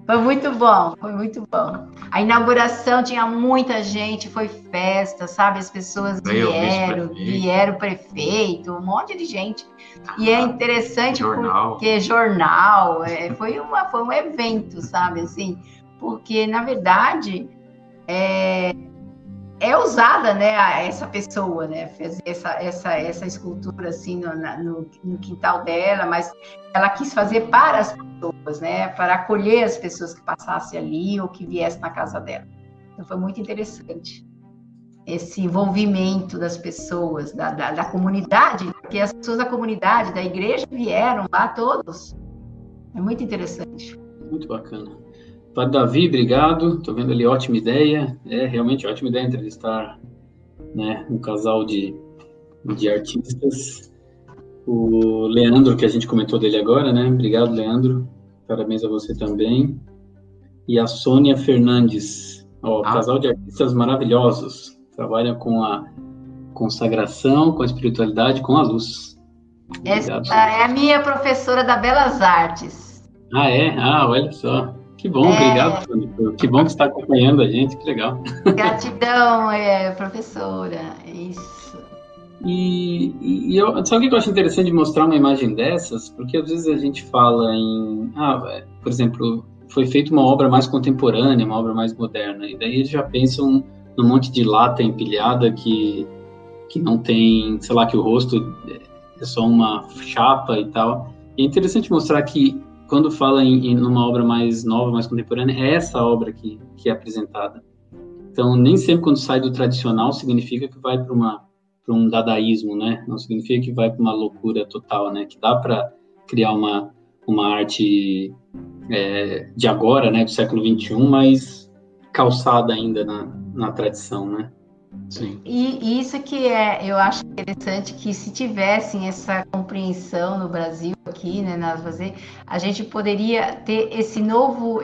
Foi muito bom, foi muito bom. A inauguração tinha muita gente, foi festa, sabe? As pessoas vieram, vieram o prefeito, um monte de gente. E é ah, interessante jornal. porque jornal, é, foi, uma, foi um evento, sabe? Assim, porque, na verdade, é, é usada, né, essa pessoa, né, fez essa, essa, essa escultura assim no, no, no, quintal dela, mas ela quis fazer para as pessoas, né, para acolher as pessoas que passassem ali ou que viessem na casa dela. Então foi muito interessante esse envolvimento das pessoas, da, da, da comunidade, porque as pessoas da comunidade, da igreja vieram lá todos. É muito interessante. Muito bacana. Padre Davi, obrigado. Estou vendo ali ótima ideia. É realmente ótima ideia entrevistar né, um casal de, de artistas. O Leandro, que a gente comentou dele agora, né? Obrigado, Leandro. Parabéns a você também. E a Sônia Fernandes. Ó, ah. Casal de artistas maravilhosos. Trabalha com a consagração, com a espiritualidade, com a luz. Obrigado. Essa é a minha professora da Belas Artes. Ah, é? Ah, olha só. Que bom, é... obrigado, Que bom que está acompanhando a gente, que legal. [LAUGHS] Gratidão, é, professora. Isso. E, e, eu, sabe o que eu acho interessante de mostrar uma imagem dessas? Porque às vezes a gente fala em. Ah, é, por exemplo, foi feita uma obra mais contemporânea, uma obra mais moderna, e daí eles já pensam num monte de lata empilhada que, que não tem, sei lá, que o rosto é só uma chapa e tal. E é interessante mostrar que quando fala em, em uma obra mais nova, mais contemporânea, é essa obra que, que é apresentada. Então, nem sempre quando sai do tradicional significa que vai para uma para um dadaísmo, né? Não significa que vai para uma loucura total, né? Que dá para criar uma uma arte é, de agora, né, do século 21, mas calçada ainda na, na tradição, né? Sim. E isso que é, eu acho interessante que se tivessem essa compreensão no Brasil aqui, né, nas fazer, a gente poderia ter esse novo,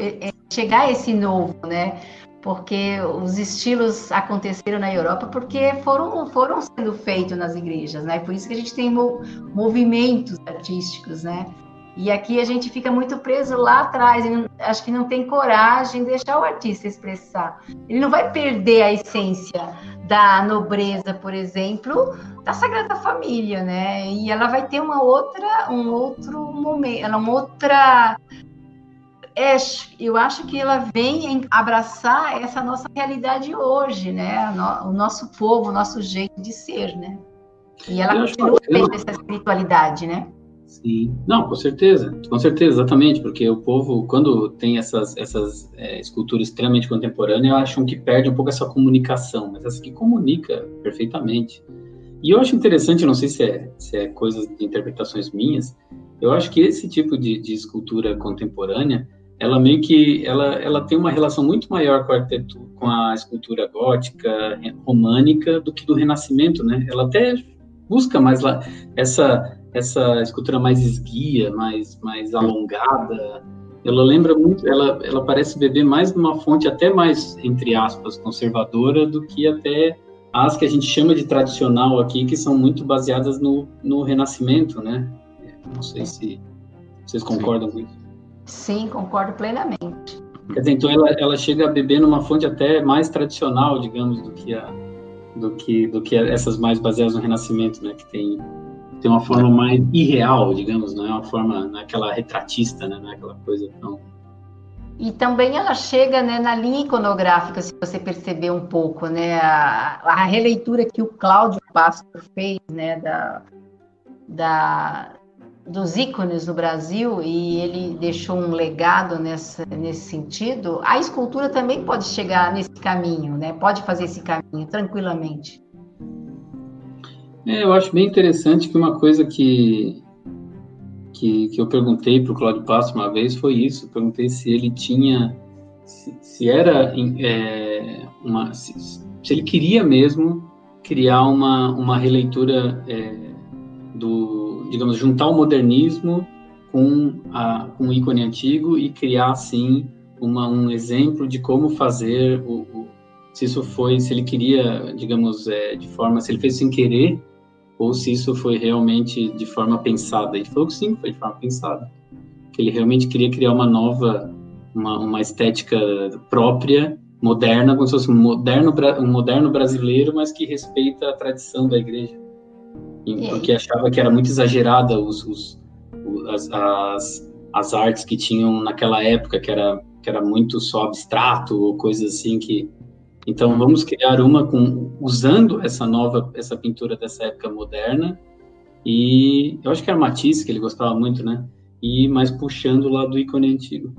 chegar a esse novo, né? Porque os estilos aconteceram na Europa porque foram foram sendo feitos nas igrejas, né? Por isso que a gente tem movimentos artísticos, né? E aqui a gente fica muito preso lá atrás, não, acho que não tem coragem de deixar o artista expressar. Ele não vai perder a essência da nobreza, por exemplo, da Sagrada Família, né? E ela vai ter uma outra, um outro momento, ela é uma outra é, eu acho que ela vem abraçar essa nossa realidade hoje, né? O nosso povo, o nosso jeito de ser, né? E ela continua tendo essa espiritualidade, né? Sim, não, com certeza, com certeza, exatamente, porque o povo, quando tem essas, essas é, esculturas extremamente contemporâneas, acham que perde um pouco essa comunicação, mas essa aqui comunica perfeitamente. E eu acho interessante, não sei se é, se é coisas de interpretações minhas, eu acho que esse tipo de, de escultura contemporânea, ela meio que, ela, ela tem uma relação muito maior com a, com a escultura gótica, românica, do que do Renascimento, né? Ela até busca mais lá essa essa escultura mais esguia, mais, mais alongada, ela lembra muito, ela, ela parece beber mais de uma fonte até mais, entre aspas, conservadora do que até as que a gente chama de tradicional aqui, que são muito baseadas no, no Renascimento, né? Não sei se vocês concordam com isso. Sim, concordo plenamente. Quer dizer, então ela, ela chega a beber numa fonte até mais tradicional, digamos, do que a do que do que essas mais baseadas no Renascimento, né? Que tem tem uma forma mais irreal, digamos, não é uma forma naquela é retratista, né? Não é aquela coisa tão e também ela chega né, na linha iconográfica, se você perceber um pouco, né, a, a releitura que o Cláudio Pastor fez, né, da, da, dos ícones no Brasil e ele deixou um legado nessa, nesse sentido, a escultura também pode chegar nesse caminho, né? Pode fazer esse caminho tranquilamente. É, eu acho bem interessante que uma coisa que que, que eu perguntei para o Cláudio Passo uma vez foi isso. Perguntei se ele tinha, se, se era é, uma, se, se, ele queria mesmo criar uma, uma releitura é, do, digamos, juntar o modernismo com, a, com o ícone antigo e criar, assim, uma, um exemplo de como fazer o, o se isso foi, se ele queria, digamos, é, de forma, se ele fez sem querer ou se isso foi realmente de forma pensada. Ele falou que sim, foi de forma pensada. Que ele realmente queria criar uma nova, uma, uma estética própria, moderna, como se fosse um moderno, um moderno brasileiro, mas que respeita a tradição da igreja. Porque achava que era muito exagerada os, os, as, as, as artes que tinham naquela época, que era, que era muito só abstrato ou coisas assim que então vamos criar uma com usando essa nova essa pintura dessa época moderna e eu acho que era Matisse que ele gostava muito, né? E mais puxando lá do ícone antigo.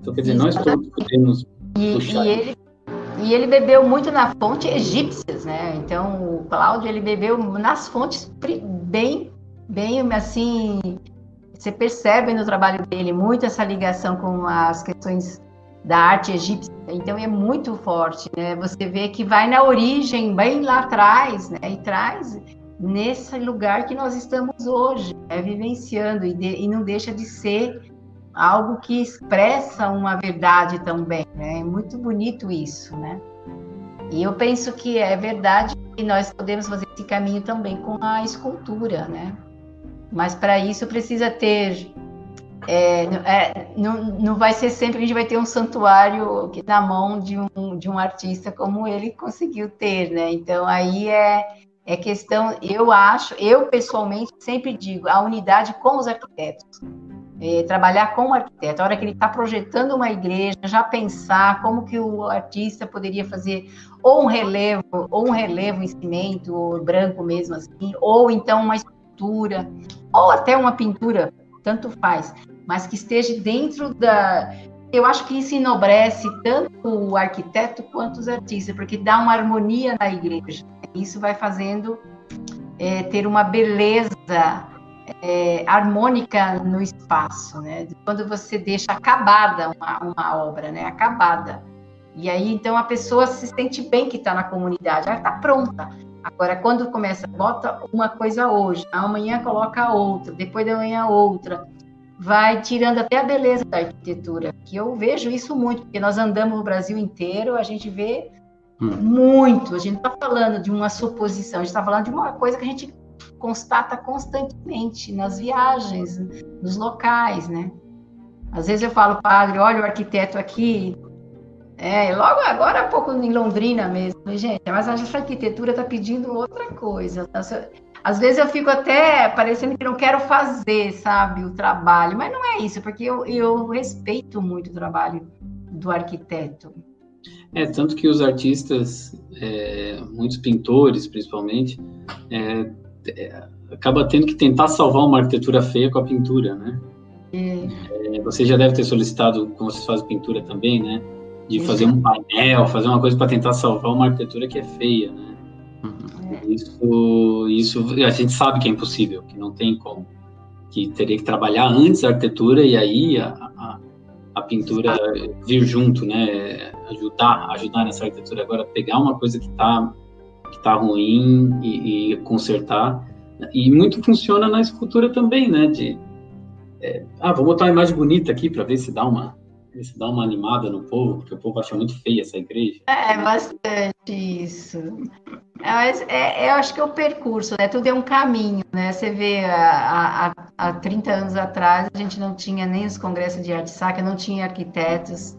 Então quer dizer nós todos podemos e, puxar. E ele, e ele bebeu muito na fonte egípcias, né? Então o Cláudio ele bebeu nas fontes bem bem assim você percebe no trabalho dele muito essa ligação com as questões da arte egípcia. Então é muito forte, né? Você vê que vai na origem, bem lá atrás, né? E traz nesse lugar que nós estamos hoje, né? vivenciando e, de, e não deixa de ser algo que expressa uma verdade também, né? É muito bonito isso, né? E eu penso que é verdade que nós podemos fazer esse caminho também com a escultura, né? Mas para isso precisa ter é, é, não, não vai ser sempre que a gente vai ter um santuário na mão de um, de um artista como ele conseguiu ter, né? Então aí é, é questão, eu acho, eu pessoalmente sempre digo, a unidade com os arquitetos. É, trabalhar com o arquiteto, a hora que ele está projetando uma igreja, já pensar como que o artista poderia fazer ou um relevo, ou um relevo em cimento, ou branco mesmo assim, ou então uma escultura, ou até uma pintura, tanto faz mas que esteja dentro da. Eu acho que isso enobrece tanto o arquiteto quanto os artistas, porque dá uma harmonia na igreja. Isso vai fazendo é, ter uma beleza é, harmônica no espaço, né? Quando você deixa acabada uma, uma obra, né? Acabada. E aí, então, a pessoa se sente bem que está na comunidade, ela está pronta. Agora, quando começa, bota uma coisa hoje, amanhã coloca outra, depois da manhã outra vai tirando até a beleza da arquitetura, que eu vejo isso muito, porque nós andamos no Brasil inteiro, a gente vê hum. muito, a gente não está falando de uma suposição, a gente está falando de uma coisa que a gente constata constantemente nas viagens, nos locais, né? Às vezes eu falo, padre, olha o arquiteto aqui, é, logo agora há pouco em Londrina mesmo, gente, mas essa arquitetura está pedindo outra coisa. Às vezes eu fico até parecendo que não quero fazer, sabe, o trabalho, mas não é isso, porque eu, eu respeito muito o trabalho do arquiteto. É, tanto que os artistas, é, muitos pintores principalmente, é, acaba tendo que tentar salvar uma arquitetura feia com a pintura, né? É. é você já deve ter solicitado, como vocês fazem pintura também, né? De fazer um painel, fazer uma coisa para tentar salvar uma arquitetura que é feia, né? Isso, isso a gente sabe que é impossível, que não tem como. Que teria que trabalhar antes a arquitetura e aí a, a, a pintura vir junto, né? Ajudar, ajudar nessa arquitetura. Agora, pegar uma coisa que está que tá ruim e, e, consertar. E muito funciona na escultura também, né? De, é, ah, vou botar uma imagem bonita aqui para ver se dá uma se dá uma animada no povo, porque o povo acha muito feia essa igreja. É, bastante isso. É, mas é, eu acho que é o percurso, né? Tudo é um caminho, né? Você vê, há, há 30 anos atrás, a gente não tinha nem os congressos de arte sacra, não tinha arquitetos.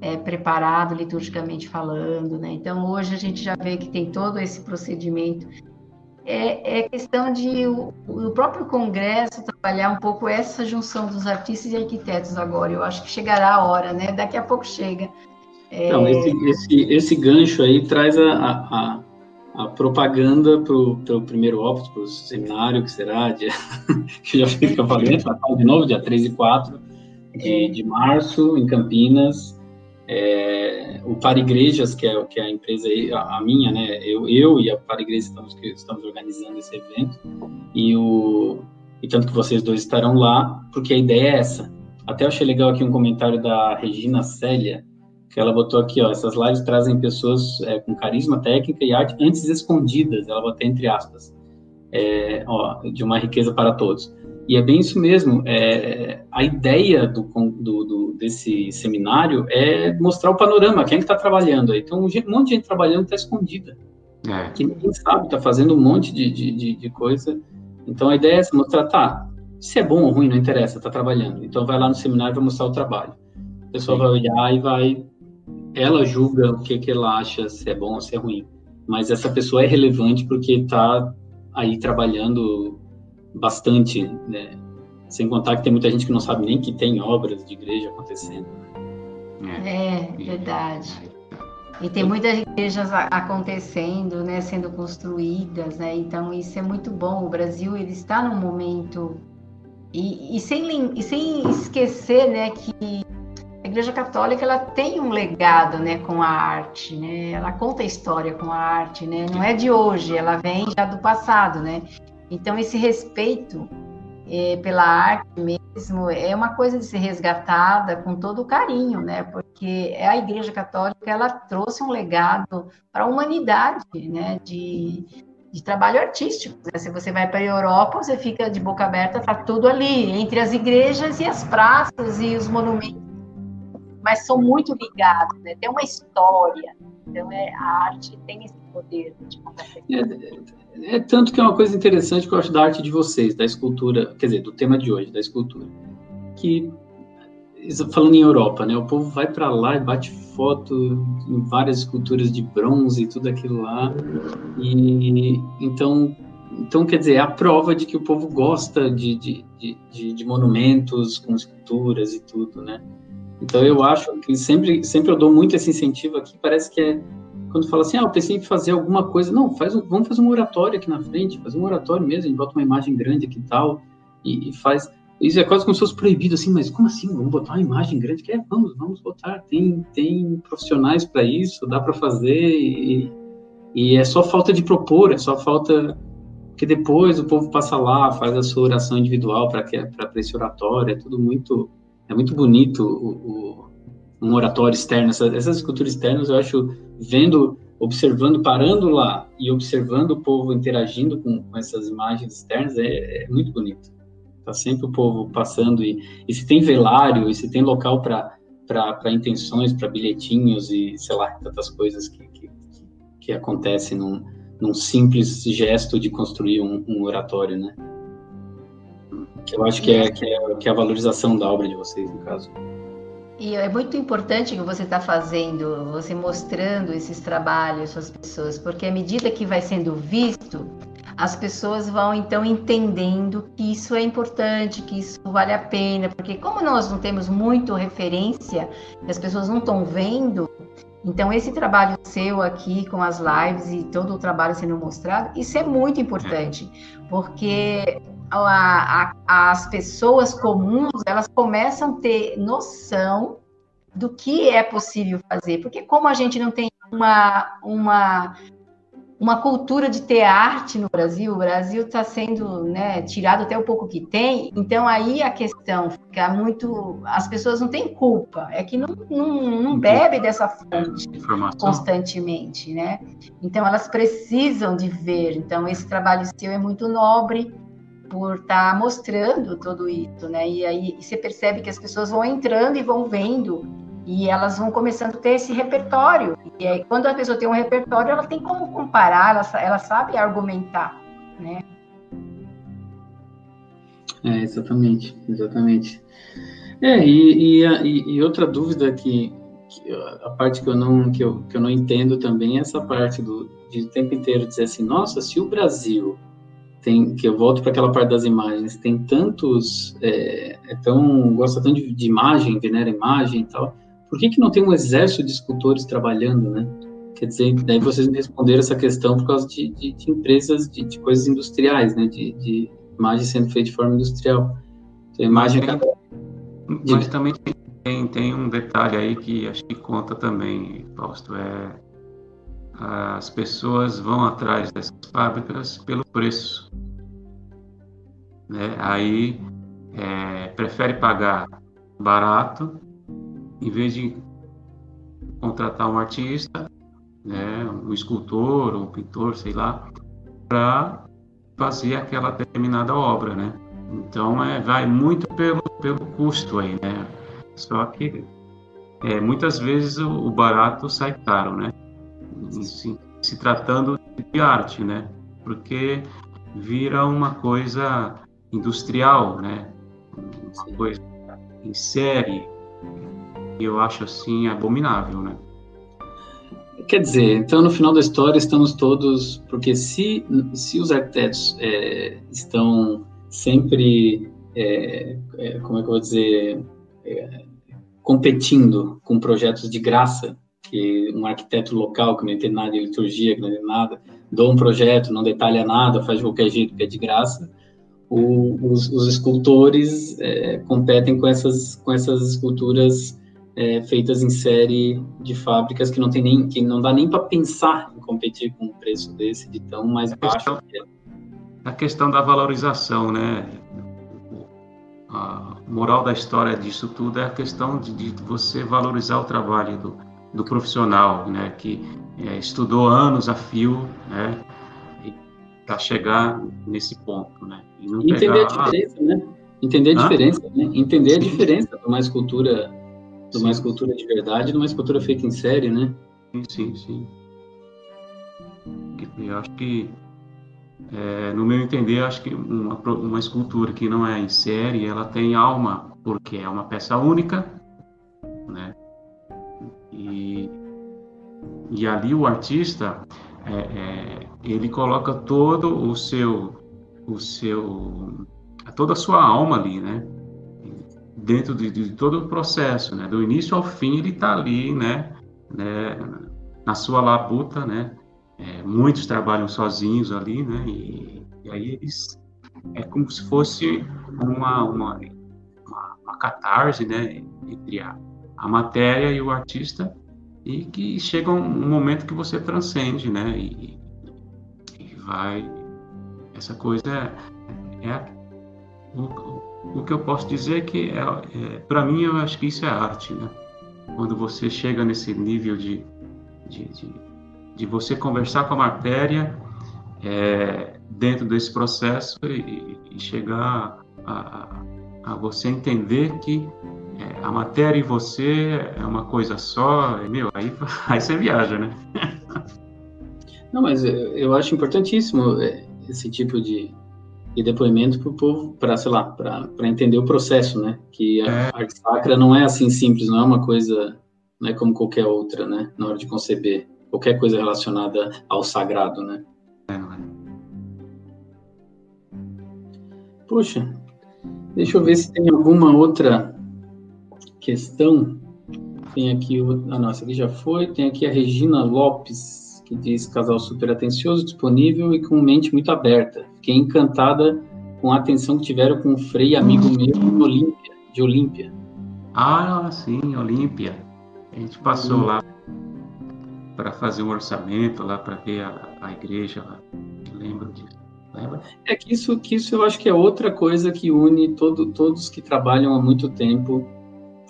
É, preparado liturgicamente falando, né? Então hoje a gente já vê que tem todo esse procedimento. É, é questão de o, o, próprio Congresso trabalhar um pouco essa junção dos artistas e arquitetos agora. Eu acho que chegará a hora, né? Daqui a pouco chega. É... Não, esse, esse, esse gancho aí traz a, a, a propaganda para o primeiro Opus, para o seminário, que será, dia, [LAUGHS] que já fica valendo, vai de novo, dia 13 e 4 de, de março, em Campinas. É, o Para Igrejas, que é, que é a empresa, a, minha, né, eu, eu e a Para Igrejas estamos, estamos organizando esse evento, e, o, e tanto que vocês dois estarão lá, porque a ideia é essa. Até eu achei legal aqui um comentário da Regina Célia, que ela botou aqui, ó, essas lives trazem pessoas é, com carisma, técnica e arte antes escondidas, ela botou entre aspas, é, ó, de uma riqueza para todos. E é bem isso mesmo. É, a ideia do, do, do, desse seminário é mostrar o panorama, quem é que está trabalhando aí. Então, um monte de gente trabalhando está escondida. É. Que ninguém sabe, está fazendo um monte de, de, de, coisa. Então, a ideia é mostrar, tá, se é bom ou ruim, não interessa, está trabalhando. Então, vai lá no seminário para mostrar o trabalho. A pessoa vai olhar e vai... Ela julga o que, que ela acha, se é bom ou se é ruim. Mas essa pessoa é relevante porque está aí trabalhando bastante, né? Sem contar que tem muita gente que não sabe nem que tem obras de igreja acontecendo. Né? É, verdade. E tem muitas igrejas acontecendo, né, sendo construídas, né? Então isso é muito bom. O Brasil ele está num momento e, e sem e sem esquecer, né, que a Igreja Católica ela tem um legado, né, com a arte, né? Ela conta a história com a arte, né? Não é de hoje, ela vem já do passado, né? Então, esse respeito é, pela arte mesmo é uma coisa de ser resgatada com todo o carinho, né? Porque a Igreja Católica ela trouxe um legado para a humanidade, né? De, de trabalho artístico. Né? Se você vai para a Europa, você fica de boca aberta, está tudo ali entre as igrejas e as praças e os monumentos, mas são muito ligados, né? Tem uma história. Então, é, a arte tem esse poder de é, é, tanto que é uma coisa interessante que eu acho da arte de vocês, da escultura, quer dizer, do tema de hoje, da escultura, que falando em Europa, né? O povo vai para lá e bate foto em várias esculturas de bronze e tudo aquilo lá, e então, então quer dizer, é a prova de que o povo gosta de, de, de, de monumentos com esculturas e tudo, né? Então eu acho que sempre sempre eu dou muito esse incentivo aqui, parece que é quando fala assim, ah, eu pensei em fazer alguma coisa, não, faz um, vamos fazer um oratório aqui na frente, fazer um oratório mesmo, a gente bota uma imagem grande aqui e tal, e, faz. Isso é quase como se fosse proibido, assim, mas como assim? Vamos botar uma imagem grande? Que é, vamos, vamos botar. Tem, tem profissionais para isso, dá para fazer, e, e é só falta de propor, é só falta que depois o povo passa lá, faz a sua oração individual para esse oratório, é tudo muito, é muito bonito o, o um oratório externo, essas, essas esculturas externas eu acho, vendo, observando, parando lá e observando o povo interagindo com, com essas imagens externas, é, é, muito bonito. Tá sempre o povo passando e, e se tem velário, e se tem local para para intenções, para bilhetinhos e sei lá, tantas coisas que, que, que acontecem num, num simples gesto de construir um, um oratório, né? Eu acho que é, que é, que é a valorização da obra de vocês, no caso. E é muito importante que você está fazendo, você mostrando esses trabalhos às pessoas, porque à medida que vai sendo visto, as pessoas vão então entendendo que isso é importante, que isso vale a pena, porque como nós não temos muito referência, as pessoas não estão vendo, então esse trabalho seu aqui com as lives e todo o trabalho sendo mostrado, isso é muito importante, porque a, a, as pessoas comuns elas começam a ter noção do que é possível fazer, porque como a gente não tem uma, uma, uma cultura de ter arte no Brasil, o Brasil está sendo né, tirado até o pouco que tem, então aí a questão fica muito. As pessoas não têm culpa, é que não, não, não bebe dessa fonte constantemente, né? Então elas precisam de ver. Então esse trabalho seu é muito nobre, por estar tá mostrando tudo isso, né? E aí você percebe que as pessoas vão entrando e vão vendo e elas vão começando a ter esse repertório. E aí, quando a pessoa tem um repertório, ela tem como comparar, ela, ela sabe argumentar, né? É, exatamente, exatamente. É, e, e, e outra dúvida que, a parte que eu não que eu, que eu não entendo também é essa parte do de o tempo inteiro dizer assim, nossa, se o Brasil tem que eu volto para aquela parte das imagens, tem tantos é, é tão gosta tanto de, de, imagem, venera imagem e tal, por que que não tem um exército de escultores trabalhando, né? Quer dizer, daí vocês me responderam essa questão por causa de, de, de empresas, de, coisas industriais, né? De, de imagem sendo feita de forma industrial. Então, imagem mas, mas também tem, tem um detalhe aí que acho que conta também, Fausto, é as pessoas vão atrás dessas fábricas pelo preço. Né? Aí é, prefere pagar barato em vez de contratar um artista, né, um escultor, um pintor, sei lá, para fazer aquela determinada obra, né? Então é, vai muito pelo, pelo custo aí, né? Só que é, muitas vezes o, o, barato sai caro, né? Se, se tratando de arte, né? Porque vira uma coisa industrial, né? Uma coisa em série. Eu acho assim abominável, né? Quer dizer, então no final da história estamos todos, porque se, se os arquitetos é, estão sempre, é, é, como é que eu vou dizer, é, competindo com projetos de graça, que um arquiteto local que não entende nada de liturgia, que não entende nada, dou um projeto, não detalha nada, faz de qualquer jeito, que é de graça, o, os, os, escultores é, competem com essas, com essas esculturas é, feitas em série de fábricas que não tem nem que não dá nem para pensar em competir com um preço desse de tão mais baixo. A questão, é. a questão da valorização, né? a moral da história disso tudo é a questão de, de você valorizar o trabalho do, do profissional, né, que é, estudou anos a fio, né, para chegar nesse ponto, né. Entender pegar, a diferença, ah, né? Entender a diferença, né? Entender a diferença de uma escultura, de uma escultura de verdade, de uma escultura feita em série, né? Sim, sim, sim. Eu acho que é, no meu entender, acho que uma, uma escultura que não é em série, ela tem alma, porque é uma peça única, e ali o artista, é, é, ele coloca todo o seu, o seu, toda a sua alma ali, né? Dentro de, de todo o processo, né? Do início ao fim, ele está ali, né? né? Na sua labuta, né? É, muitos trabalham sozinhos ali, né? E, e, aí eles é como se fosse uma uma, uma, uma catarse, né? Entre a, a matéria e o artista e que chega um, momento que você transcende, né? E, e vai essa coisa é, é o, o, que eu posso dizer é que é, é para mim eu acho que isso é arte, né? Quando você chega nesse nível de, de, de de você conversar com a matéria é, dentro desse processo e, e chegar a, a, você entender que é, a matéria e você é uma coisa só, e, meu, aí, [LAUGHS] aí você viaja, né? [LAUGHS] Não, mas eu acho importantíssimo é, esse tipo de, de depoimento para o povo, para, sei lá, para entender o processo, né? Que a é. arte sacra não é assim simples, não é uma coisa, não é como qualquer outra, né? Na hora de conceber qualquer coisa relacionada ao sagrado, né? Puxa, deixa eu ver se tem alguma outra questão. Tem aqui, o, a nossa aqui já foi. Tem aqui a Regina Lopes, que diz casal super atencioso, disponível e com mente muito aberta. Fiquei encantada com a atenção que tiveram com o Frei, amigo meu de Olímpia. De Olímpia. Ah, sim, Olímpia. A gente passou hum. lá para fazer um orçamento lá para ver a, a igreja lá. Lembro disso. É que isso, que isso eu acho que é outra coisa que une todo, todos que trabalham há muito tempo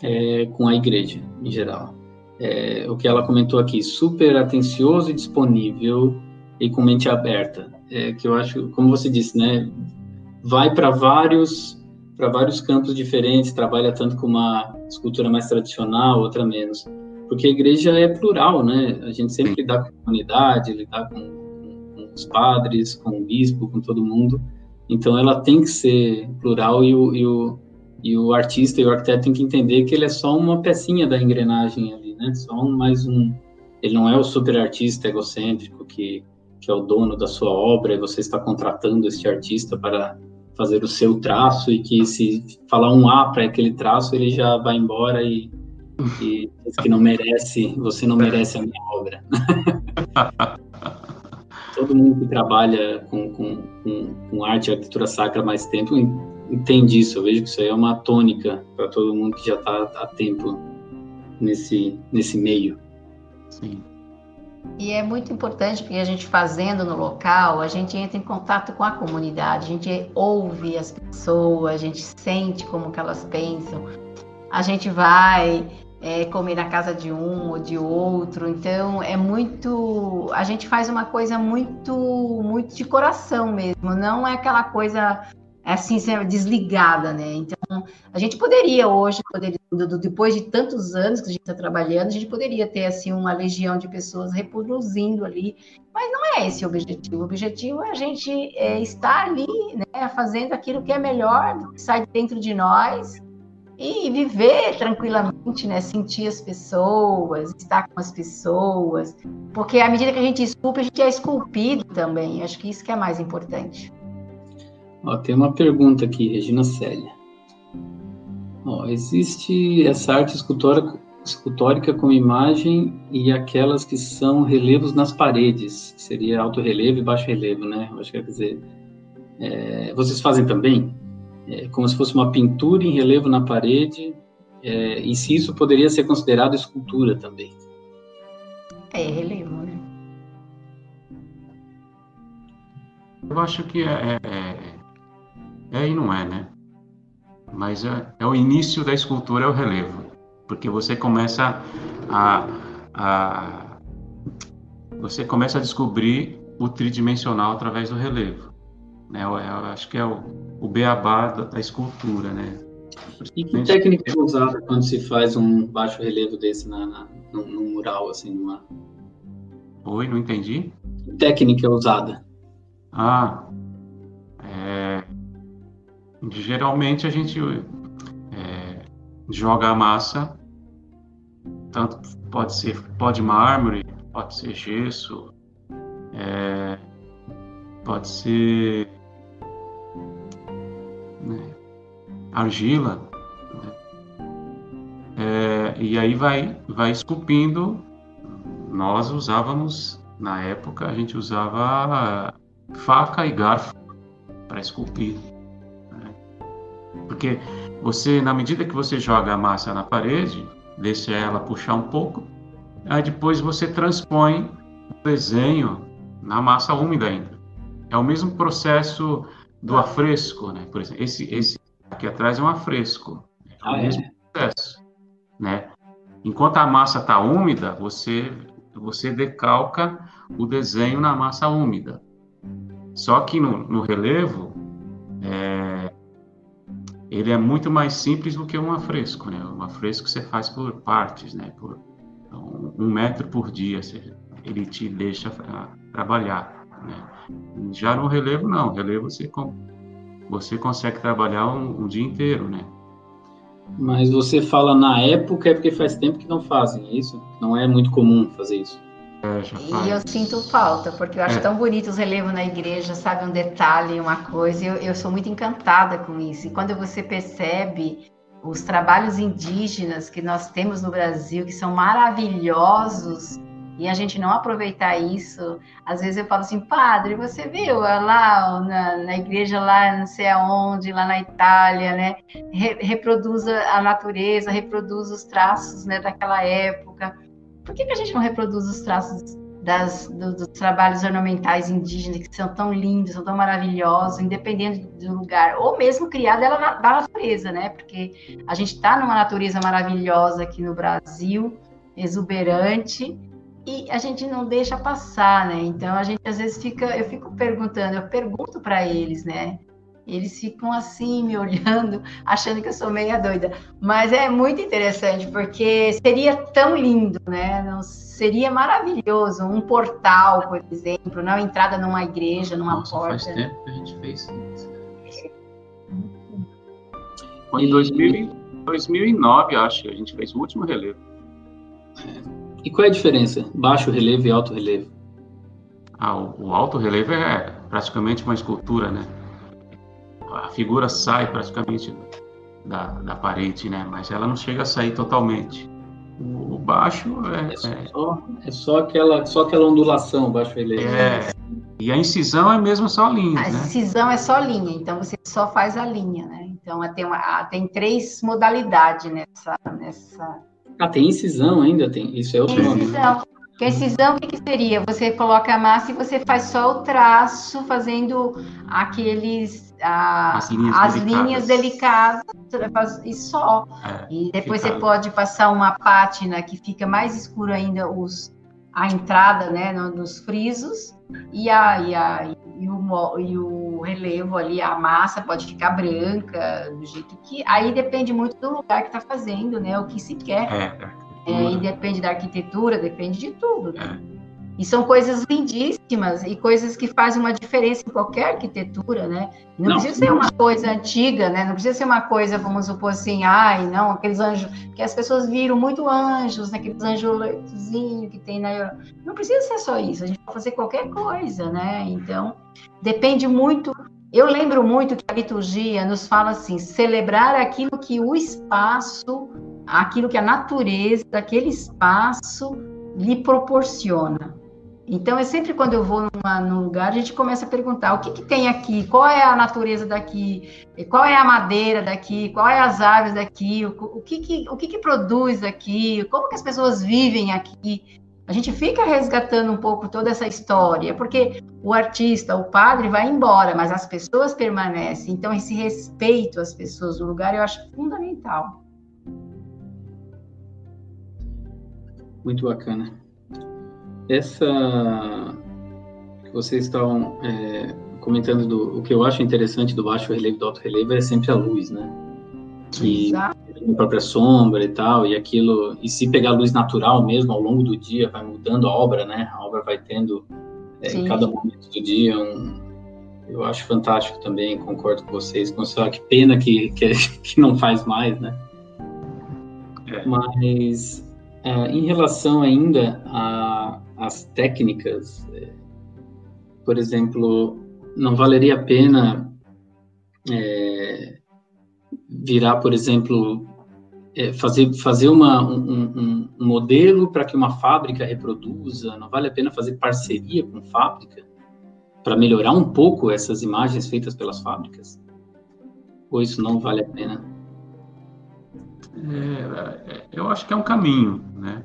é, com a igreja, em geral. É, o que ela comentou aqui, super atencioso e disponível e com mente aberta. É, que eu acho, como você disse, né, vai para vários para vários campos diferentes, trabalha tanto com uma escultura mais tradicional, outra menos porque a igreja é plural, né? A gente sempre lidar com a comunidade, lidar com, com, com, os padres, com o bispo, com todo mundo. Então, ela tem que ser plural e o, e o, e o artista e o arquiteto tem que entender que ele é só uma pecinha da engrenagem ali, né? Só um, mais um. Ele não é o super artista egocêntrico que, que é o dono da sua obra e você está contratando este artista para fazer o seu traço e que se falar um A para aquele traço ele já vai embora e, e que não merece, você não merece a minha obra. [LAUGHS] Todo mundo que trabalha com, com, com, com arte e arquitetura sacra mais tempo entende isso. Eu vejo que isso aí é uma tônica para todo mundo que já está há tempo nesse, nesse meio. Sim. E é muito importante porque a gente fazendo no local, a gente entra em contato com a comunidade, a gente ouve as pessoas, a gente sente como que elas pensam, a gente vai é, comer na casa de um ou de outro, então é muito, a gente faz uma coisa muito, muito de coração mesmo, não é aquela coisa assim, desligada, né? Então, a gente poderia hoje, poderia, depois de tantos anos que a gente está trabalhando, a gente poderia ter, assim, uma legião de pessoas reproduzindo ali, mas não é esse o objetivo. O objetivo é a gente é, estar ali, né, fazendo aquilo que é melhor, que sai dentro de nós, e viver tranquilamente, né? Sentir as pessoas, estar com as pessoas, porque à medida que a gente esculpe, a gente é esculpido também. Acho que isso que é mais importante. Ó, tem uma pergunta aqui, Regina Célia. Ó, existe essa arte escultórica, escultórica com imagem e aquelas que são relevos nas paredes, que seria alto relevo e baixo relevo, né? Eu acho que quer dizer, é, vocês fazem também? É, como se fosse uma pintura em relevo na parede, é, e se isso poderia ser considerado escultura também? É relevo, né? Eu acho que é, é e não é, né? Mas é, é o início da escultura, é o relevo. Porque você começa a, a você começa a descobrir o tridimensional através do relevo. Né? Eu, eu acho que é o, o beabá da, da escultura, né? E que técnica é usada quando se faz um baixo relevo desse na, na mural, assim, numa... Oi, não entendi? Que técnica é usada? Ah, Geralmente a gente é, joga a massa, tanto pode ser pó de mármore, pode ser gesso, é, pode ser né, argila, né? é, e aí vai, vai esculpindo. Nós usávamos, na época, a gente usava faca e garfo para esculpir. Porque você, na medida que você joga a massa na parede, deixa ela puxar um pouco, aí depois você transpõe o desenho na massa úmida ainda. É o mesmo processo do afresco, né? Por exemplo, esse, esse aqui atrás é um afresco. É o ah, é? mesmo é? processo, né? Enquanto a massa está úmida, você você decalca o desenho na massa úmida. Só que no, no relevo, é, ele é muito mais simples do que um afresco, né? Um afresco você faz por partes, né? Por então, um metro por dia, ele te deixa trabalhar, né? Já no relevo não, relevo você você consegue trabalhar um, um dia inteiro, né? Mas você fala na época é porque faz tempo que não fazem, é isso? Não é muito comum fazer isso. É, e eu sinto falta, porque eu acho é. tão bonito os relevos na igreja, sabe? Um detalhe, uma coisa. Eu, eu sou muito encantada com isso. E quando você percebe os trabalhos indígenas que nós temos no Brasil, que são maravilhosos, e a gente não aproveitar isso, às vezes eu falo assim, padre, você viu lá na, na igreja lá não sei aonde, lá na Itália, né? Re, reproduz a natureza, reproduz os traços né, daquela época por que, que a gente não reproduz os traços das, do, dos trabalhos ornamentais indígenas que são tão lindos, são tão maravilhosos, independente do lugar, ou mesmo criada ela na, da natureza, né? Porque a gente está numa natureza maravilhosa aqui no Brasil, exuberante, e a gente não deixa passar, né? Então a gente às vezes fica, eu fico perguntando, eu pergunto para eles, né? Eles ficam assim me olhando, [LAUGHS] achando que eu sou meia doida. Mas é muito interessante, porque seria tão lindo, né? Não, seria maravilhoso um portal, por exemplo, não entrada numa igreja, numa Nossa, porta. Faz tempo que a gente fez isso. Foi em 2000, 2009, acho, a gente fez o último relevo. E qual é a diferença? Baixo relevo e alto relevo? Ah, o, o alto relevo é praticamente uma escultura, né? A figura sai praticamente da, da parede, né? Mas ela não chega a sair totalmente. O, o baixo é, é, só, é só aquela só aquela ondulação, o baixo relevo. É. E a incisão é mesmo só linha. A né? incisão é só linha, então você só faz a linha, né? Então tem, uma, tem três modalidades nessa, nessa. Ah, tem incisão ainda, tem. Isso é outro nome. Incisão. Que a incisão, o que, que, seria? Você coloca a massa e você faz só o traço, fazendo aqueles a, as linhas as delicadas, linhas delicadas e só. É, e depois fica... você pode passar uma pátina que fica mais escuro ainda os a entrada, né, nos frisos e a, e, a, e, o, e o relevo ali, a massa pode ficar branca do jeito que. Aí depende muito do lugar que está fazendo, né? O que se quer. É, é, e depende da arquitetura, depende de tudo. Né? E são coisas lindíssimas e coisas que fazem uma diferença em qualquer arquitetura, né? Não, não precisa ser uma coisa antiga, né? Não precisa ser uma coisa, vamos supor assim, ai, não, aqueles anjos, que as pessoas viram muito anjos, naqueles anjoletezinhos que tem na Europa. Não precisa ser só isso, a gente pode fazer qualquer coisa, né? Então, depende muito eu lembro muito que a liturgia nos fala assim: celebrar aquilo que o espaço, aquilo que a natureza daquele espaço lhe proporciona. Então, é sempre quando eu vou numa, num lugar, a gente começa a perguntar: o que, que tem aqui? Qual é a natureza daqui? Qual é a madeira daqui? Qual é as árvores daqui? O, o, que, que, o que, que produz aqui? Como que as pessoas vivem aqui? A gente fica resgatando um pouco toda essa história, porque o artista, o padre vai embora, mas as pessoas permanecem. Então, esse respeito às pessoas do lugar eu acho fundamental. Muito bacana. Essa que vocês estão é, comentando do o que eu acho interessante do baixo relevo e do alto relevo é sempre a luz, né? Que Exato a própria sombra e tal, e aquilo, e se pegar luz natural mesmo ao longo do dia, vai mudando a obra, né? A obra vai tendo é, em cada momento do dia um, eu acho fantástico também, concordo com vocês. Só que pena que, que, [LAUGHS] que, não faz mais, né? É. Mas é, em relação ainda às técnicas, é, por exemplo, não valeria a pena é, virar, por exemplo, é, fazer, fazer uma, um, um, modelo para que uma fábrica reproduza? Não vale a pena fazer parceria com fábrica para melhorar um pouco essas imagens feitas pelas fábricas? Ou isso não vale a pena? É, é eu acho que é um caminho, né?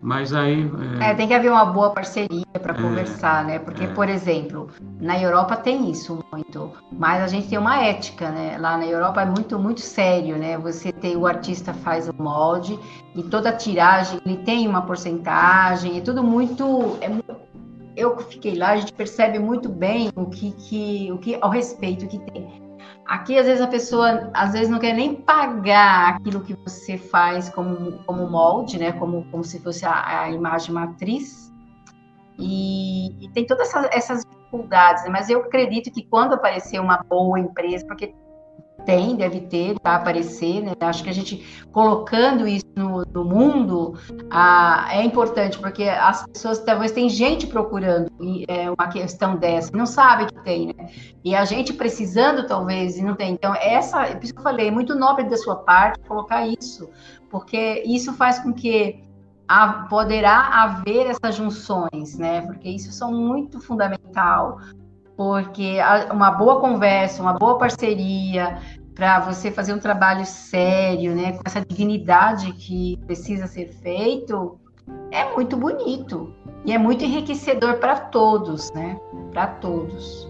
Mas aí. É... é... tem que haver uma boa parceria para é, conversar, né? Porque, é. por exemplo, na Europa tem isso muito, mas a gente tem uma ética, né? Lá na Europa é muito, muito sério, né? Você tem o artista faz o molde e toda a tiragem ele tem uma porcentagem, é tudo muito. É, eu fiquei lá, a gente percebe muito bem o que, que, o que, ao respeito que tem. Aqui, às vezes, a pessoa às vezes não quer nem pagar aquilo que você faz como, como molde, né? Como, como se fosse a, a imagem matriz. E, e, tem todas essas, essas dificuldades, né? mas eu acredito que quando aparecer uma boa empresa, porque tem, deve ter, vai aparecer, né? Acho que a gente colocando isso no, no mundo é importante, porque as pessoas talvez tem gente procurando é, uma questão dessa, não sabe que tem, né? E a gente precisando, talvez, e não tem. Então, essa, por isso que eu falei, é muito nobre da sua parte colocar isso, porque isso faz com que a, poderá haver essas junções, né? Porque isso são muito fundamental porque uma boa conversa, uma boa parceria, para você fazer um trabalho sério, né, com essa dignidade que precisa ser feito, é muito bonito e é muito enriquecedor para todos, né? Para todos.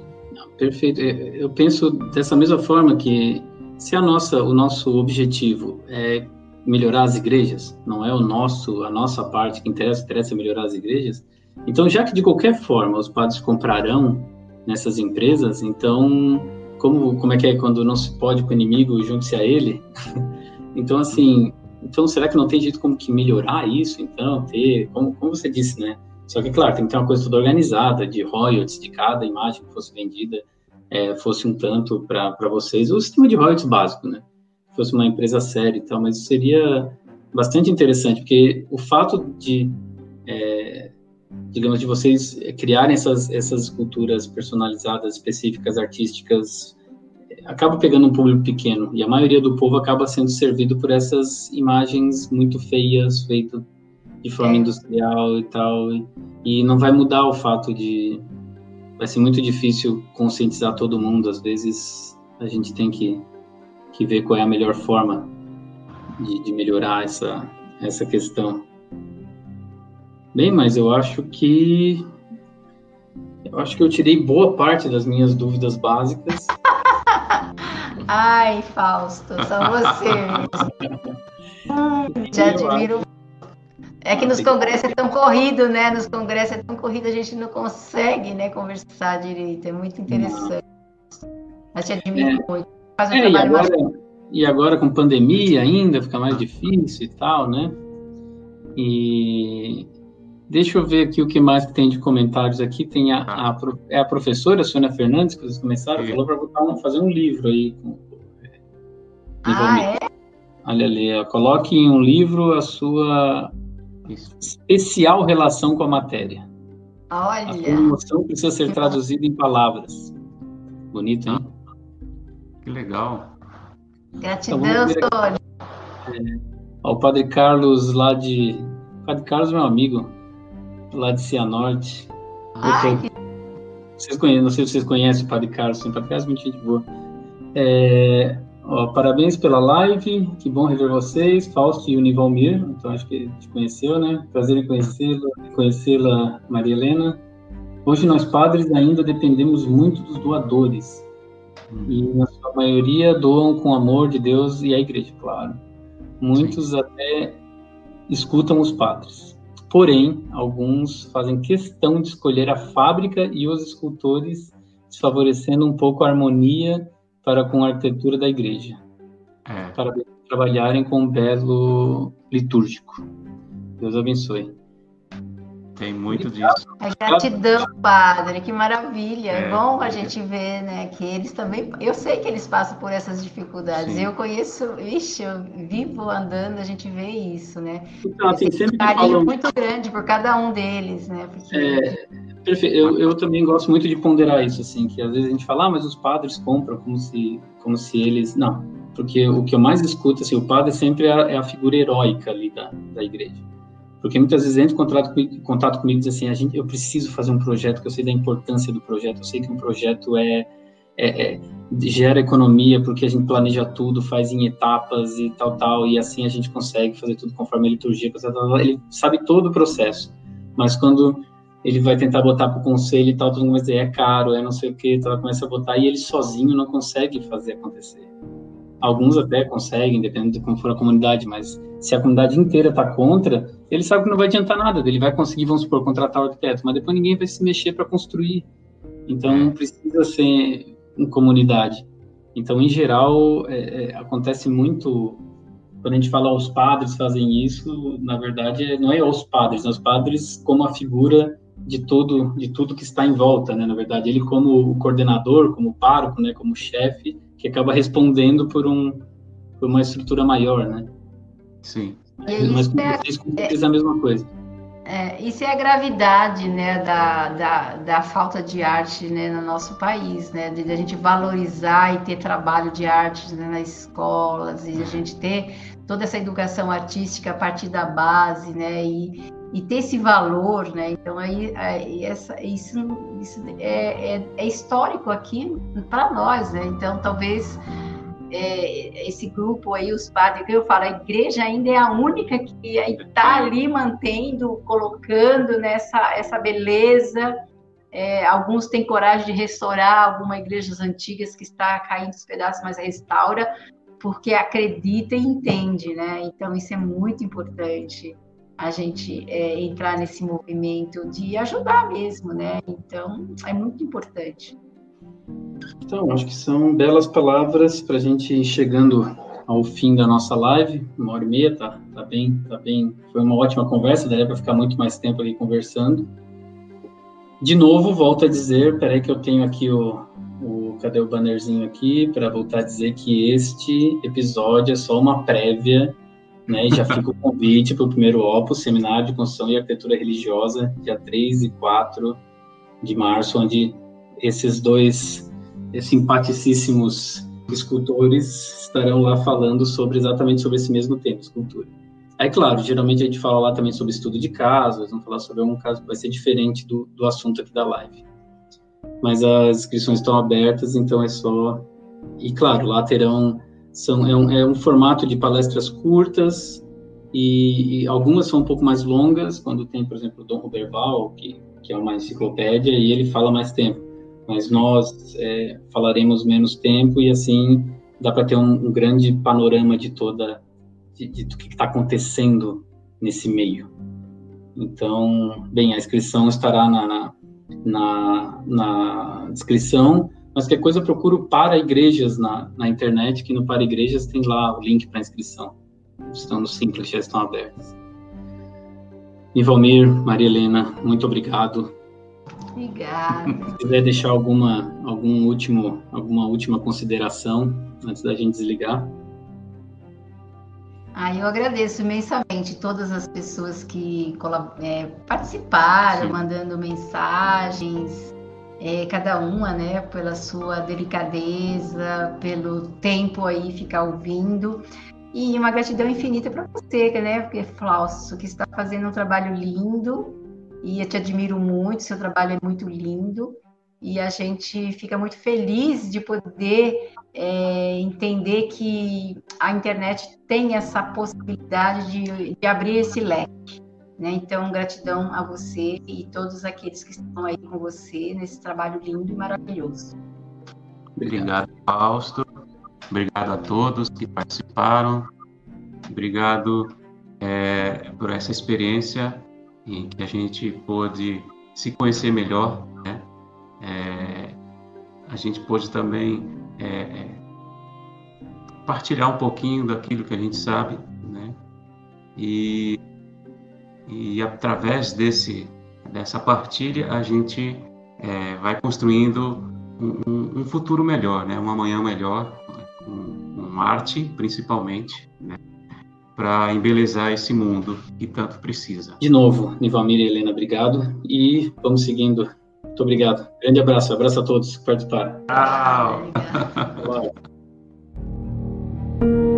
Perfeito. É, eu penso dessa mesma forma que se a nossa, o nosso objetivo é melhorar as igrejas, não é o nosso, a nossa parte que interessa, interessa melhorar as igrejas. Então, já que de qualquer forma os padres comprarão nessas empresas, então como, como é que é quando não se pode com o inimigo, junte-se a ele. [LAUGHS] então, assim, então será que não tem jeito como que melhorar isso, então, ter, como, como você disse, né? Só que, claro, tem que ter uma coisa toda organizada, de royalties, de cada imagem que fosse vendida, é, fosse um tanto para vocês, o sistema de royalties básico, né? Fosse uma empresa séria e tal, mas seria bastante interessante, porque o fato de, é, digamos, de vocês criarem essas, essas esculturas personalizadas, específicas, artísticas, acaba pegando um público pequeno, e a maioria do povo acaba sendo servido por essas imagens muito feias, feitas de forma é. industrial e tal, e, e não vai mudar o fato de vai ser muito difícil conscientizar todo mundo. Às vezes a gente tem que, que ver qual é a melhor forma de, de melhorar essa, essa questão. Bem, mas eu acho que eu acho que eu tirei boa parte das minhas dúvidas básicas. [LAUGHS] Ai, Fausto, são vocês. Te admiro é que nos congressos é tão corrido, né? Nos congressos é tão corrido, a gente não consegue, né, conversar direito. É muito interessante. Mas te admiro é. muito. Faz um é, trabalho e agora, mais... e agora com pandemia ainda fica mais difícil e tal, né? E deixa eu ver aqui o que mais que tem de comentários aqui. Tem a, a, é a professora Sônia Fernandes, que vocês começaram, Sim. falou para fazer um livro aí. Com, ah, é? Olha ali, coloque em um livro a sua isso. Especial relação com a matéria. Olha. A emoção precisa ser traduzida em palavras. Bonito, hein? Que legal. Gratidão, então, é, o Padre Carlos lá de. O Padre Carlos, meu amigo, lá de Cianorte. Ai, que... vocês conhecem, não sei se vocês conhecem o Padre Carlos, o Padre Carlos é muito gente boa. É, Ó, parabéns pela live, que bom rever vocês, Fausto e Univalmir, então acho que te conheceu, né? Prazer em conhecê-la, conhecê-la, Maria Helena. Hoje nós padres ainda dependemos muito dos doadores, e na sua maioria doam com amor de Deus e a igreja, claro. Muitos Sim. até escutam os padres. Porém, alguns fazem questão de escolher a fábrica e os escultores, desfavorecendo um pouco a harmonia para com a arquitetura da igreja, é. para trabalharem com um belo litúrgico. Deus abençoe. Tem muito disso. É gratidão, padre, que maravilha. É, é bom a gente ver, né, que eles também. Eu sei que eles passam por essas dificuldades. Sim. Eu conheço, ixi, eu vivo andando, a gente vê isso, né? Então, assim, sempre um carinho falam... muito grande por cada um deles, né? Porque... É, perfeito. Eu, eu também gosto muito de ponderar isso, assim, que às vezes a gente fala, ah, mas os padres compram como se, como se eles. Não, porque o que eu mais escuto, assim, o padre sempre é a, é a figura heróica ali da, da igreja porque muitas vezes entra em contato, comigo, contato comigo e diz assim, a gente, eu preciso fazer um projeto, que eu sei da importância do projeto, eu sei que um projeto é, é, é, gera economia, porque a gente planeja tudo, faz em etapas e tal, tal, e assim a gente consegue fazer tudo conforme a liturgia, tal, tal, ele sabe todo o processo, mas quando ele vai tentar botar para o conselho e tal, todo mundo vai dizer, é caro, é não sei o que, começa a botar, e ele sozinho não consegue fazer acontecer. Alguns até conseguem, dependendo de como for a comunidade, mas se a comunidade inteira está contra, ele sabe que não vai adiantar nada, ele vai conseguir, vamos supor, contratar o arquiteto, mas depois ninguém vai se mexer para construir. Então, precisa ser em comunidade. Então, em geral, é, é, acontece muito, quando a gente fala os padres fazem isso, na verdade, não é os padres, né? os padres como a figura de todo de tudo que está em volta, né? Na verdade, ele como o coordenador, como pároco, né? Como chefe, que acaba respondendo por um por uma estrutura maior, né? Sim. E Mas com é, vocês, com é, a mesma coisa. É, isso é a gravidade né, da, da, da, falta de arte né, no nosso país, né, de, de a gente valorizar e ter trabalho de arte né, nas escolas, e a gente ter toda essa educação artística a partir da base, né, e, e ter esse valor, né, então aí, aí essa, isso, isso é, é, é histórico aqui para nós, né, então talvez é, esse grupo aí, os padres, que eu falo, a igreja ainda é a única que está ali mantendo, colocando nessa essa beleza. É, alguns têm coragem de restaurar algumas igrejas antigas que está caindo os pedaços, mas restaura, porque acredita e entende, né? Então isso é muito importante a gente é, entrar nesse movimento de ajudar mesmo, né? Então é muito importante. Então, acho que são belas palavras para a gente ir chegando ao fim da nossa live, uma hora e meia, tá, tá bem, tá bem, foi uma ótima conversa, daria para ficar muito mais tempo ali conversando. De novo, volto a dizer, peraí que eu tenho aqui o, o cadê o bannerzinho aqui, para voltar a dizer que este episódio é só uma prévia Né, e já fica o convite para o primeiro Opus, Seminário de Construção e Arquitetura Religiosa, dia 3 e 4 de março, onde esses dois simpaticíssimos escultores estarão lá falando sobre exatamente sobre esse mesmo tema, escultura. Aí, claro, geralmente a gente fala lá também sobre estudo de casos, vamos falar sobre algum caso que vai ser diferente do, do assunto aqui da live. Mas as inscrições estão abertas, então é só. E, claro, lá terão são, é, um, é um formato de palestras curtas e, e, algumas são um pouco mais longas, quando tem, por exemplo, o Dom Roberval, que, que é uma enciclopédia, e ele fala mais tempo. Mas nós é, falaremos menos tempo e assim dá para ter um, um, grande panorama de toda de, de do que está acontecendo nesse meio. Então, bem, a inscrição estará na, na, na descrição mas qualquer coisa procuro para igrejas na, na internet, que no para igrejas tem lá o link para inscrição. Estão no Simples, já estão abertas. Ivalmir, Maria Helena, muito obrigado. Obrigada. Se quiser deixar alguma, algum último, alguma última consideração antes da gente desligar. Ah, eu agradeço imensamente todas as pessoas que é, participaram, Sim. mandando mensagens, é, cada uma, né, pela sua delicadeza, pelo tempo aí ficar ouvindo. E uma gratidão infinita para você, né, porque Flausto, que está fazendo um trabalho lindo e eu te admiro muito, seu trabalho é muito lindo e a gente fica muito feliz de poder é, entender que a internet tem essa possibilidade de, de abrir esse leque. Né? Então, gratidão a você e todos aqueles que estão aí com você nesse trabalho lindo e maravilhoso. Obrigado, Fausto. Obrigado a todos que participaram. Obrigado é, por essa experiência em que a gente pôde se conhecer melhor. Né? É, a gente pôde também é, é partilhar um pouquinho daquilo que a gente sabe. Né? E e através desse dessa partilha a gente é, vai construindo um, um, futuro melhor, né? Um amanhã melhor, com, com arte principalmente, né? Para embelezar esse mundo que tanto precisa. De novo, Nivamir e Helena, obrigado e vamos seguindo. Muito obrigado. Grande abraço, abraço a todos que participaram. Tchau. [LAUGHS]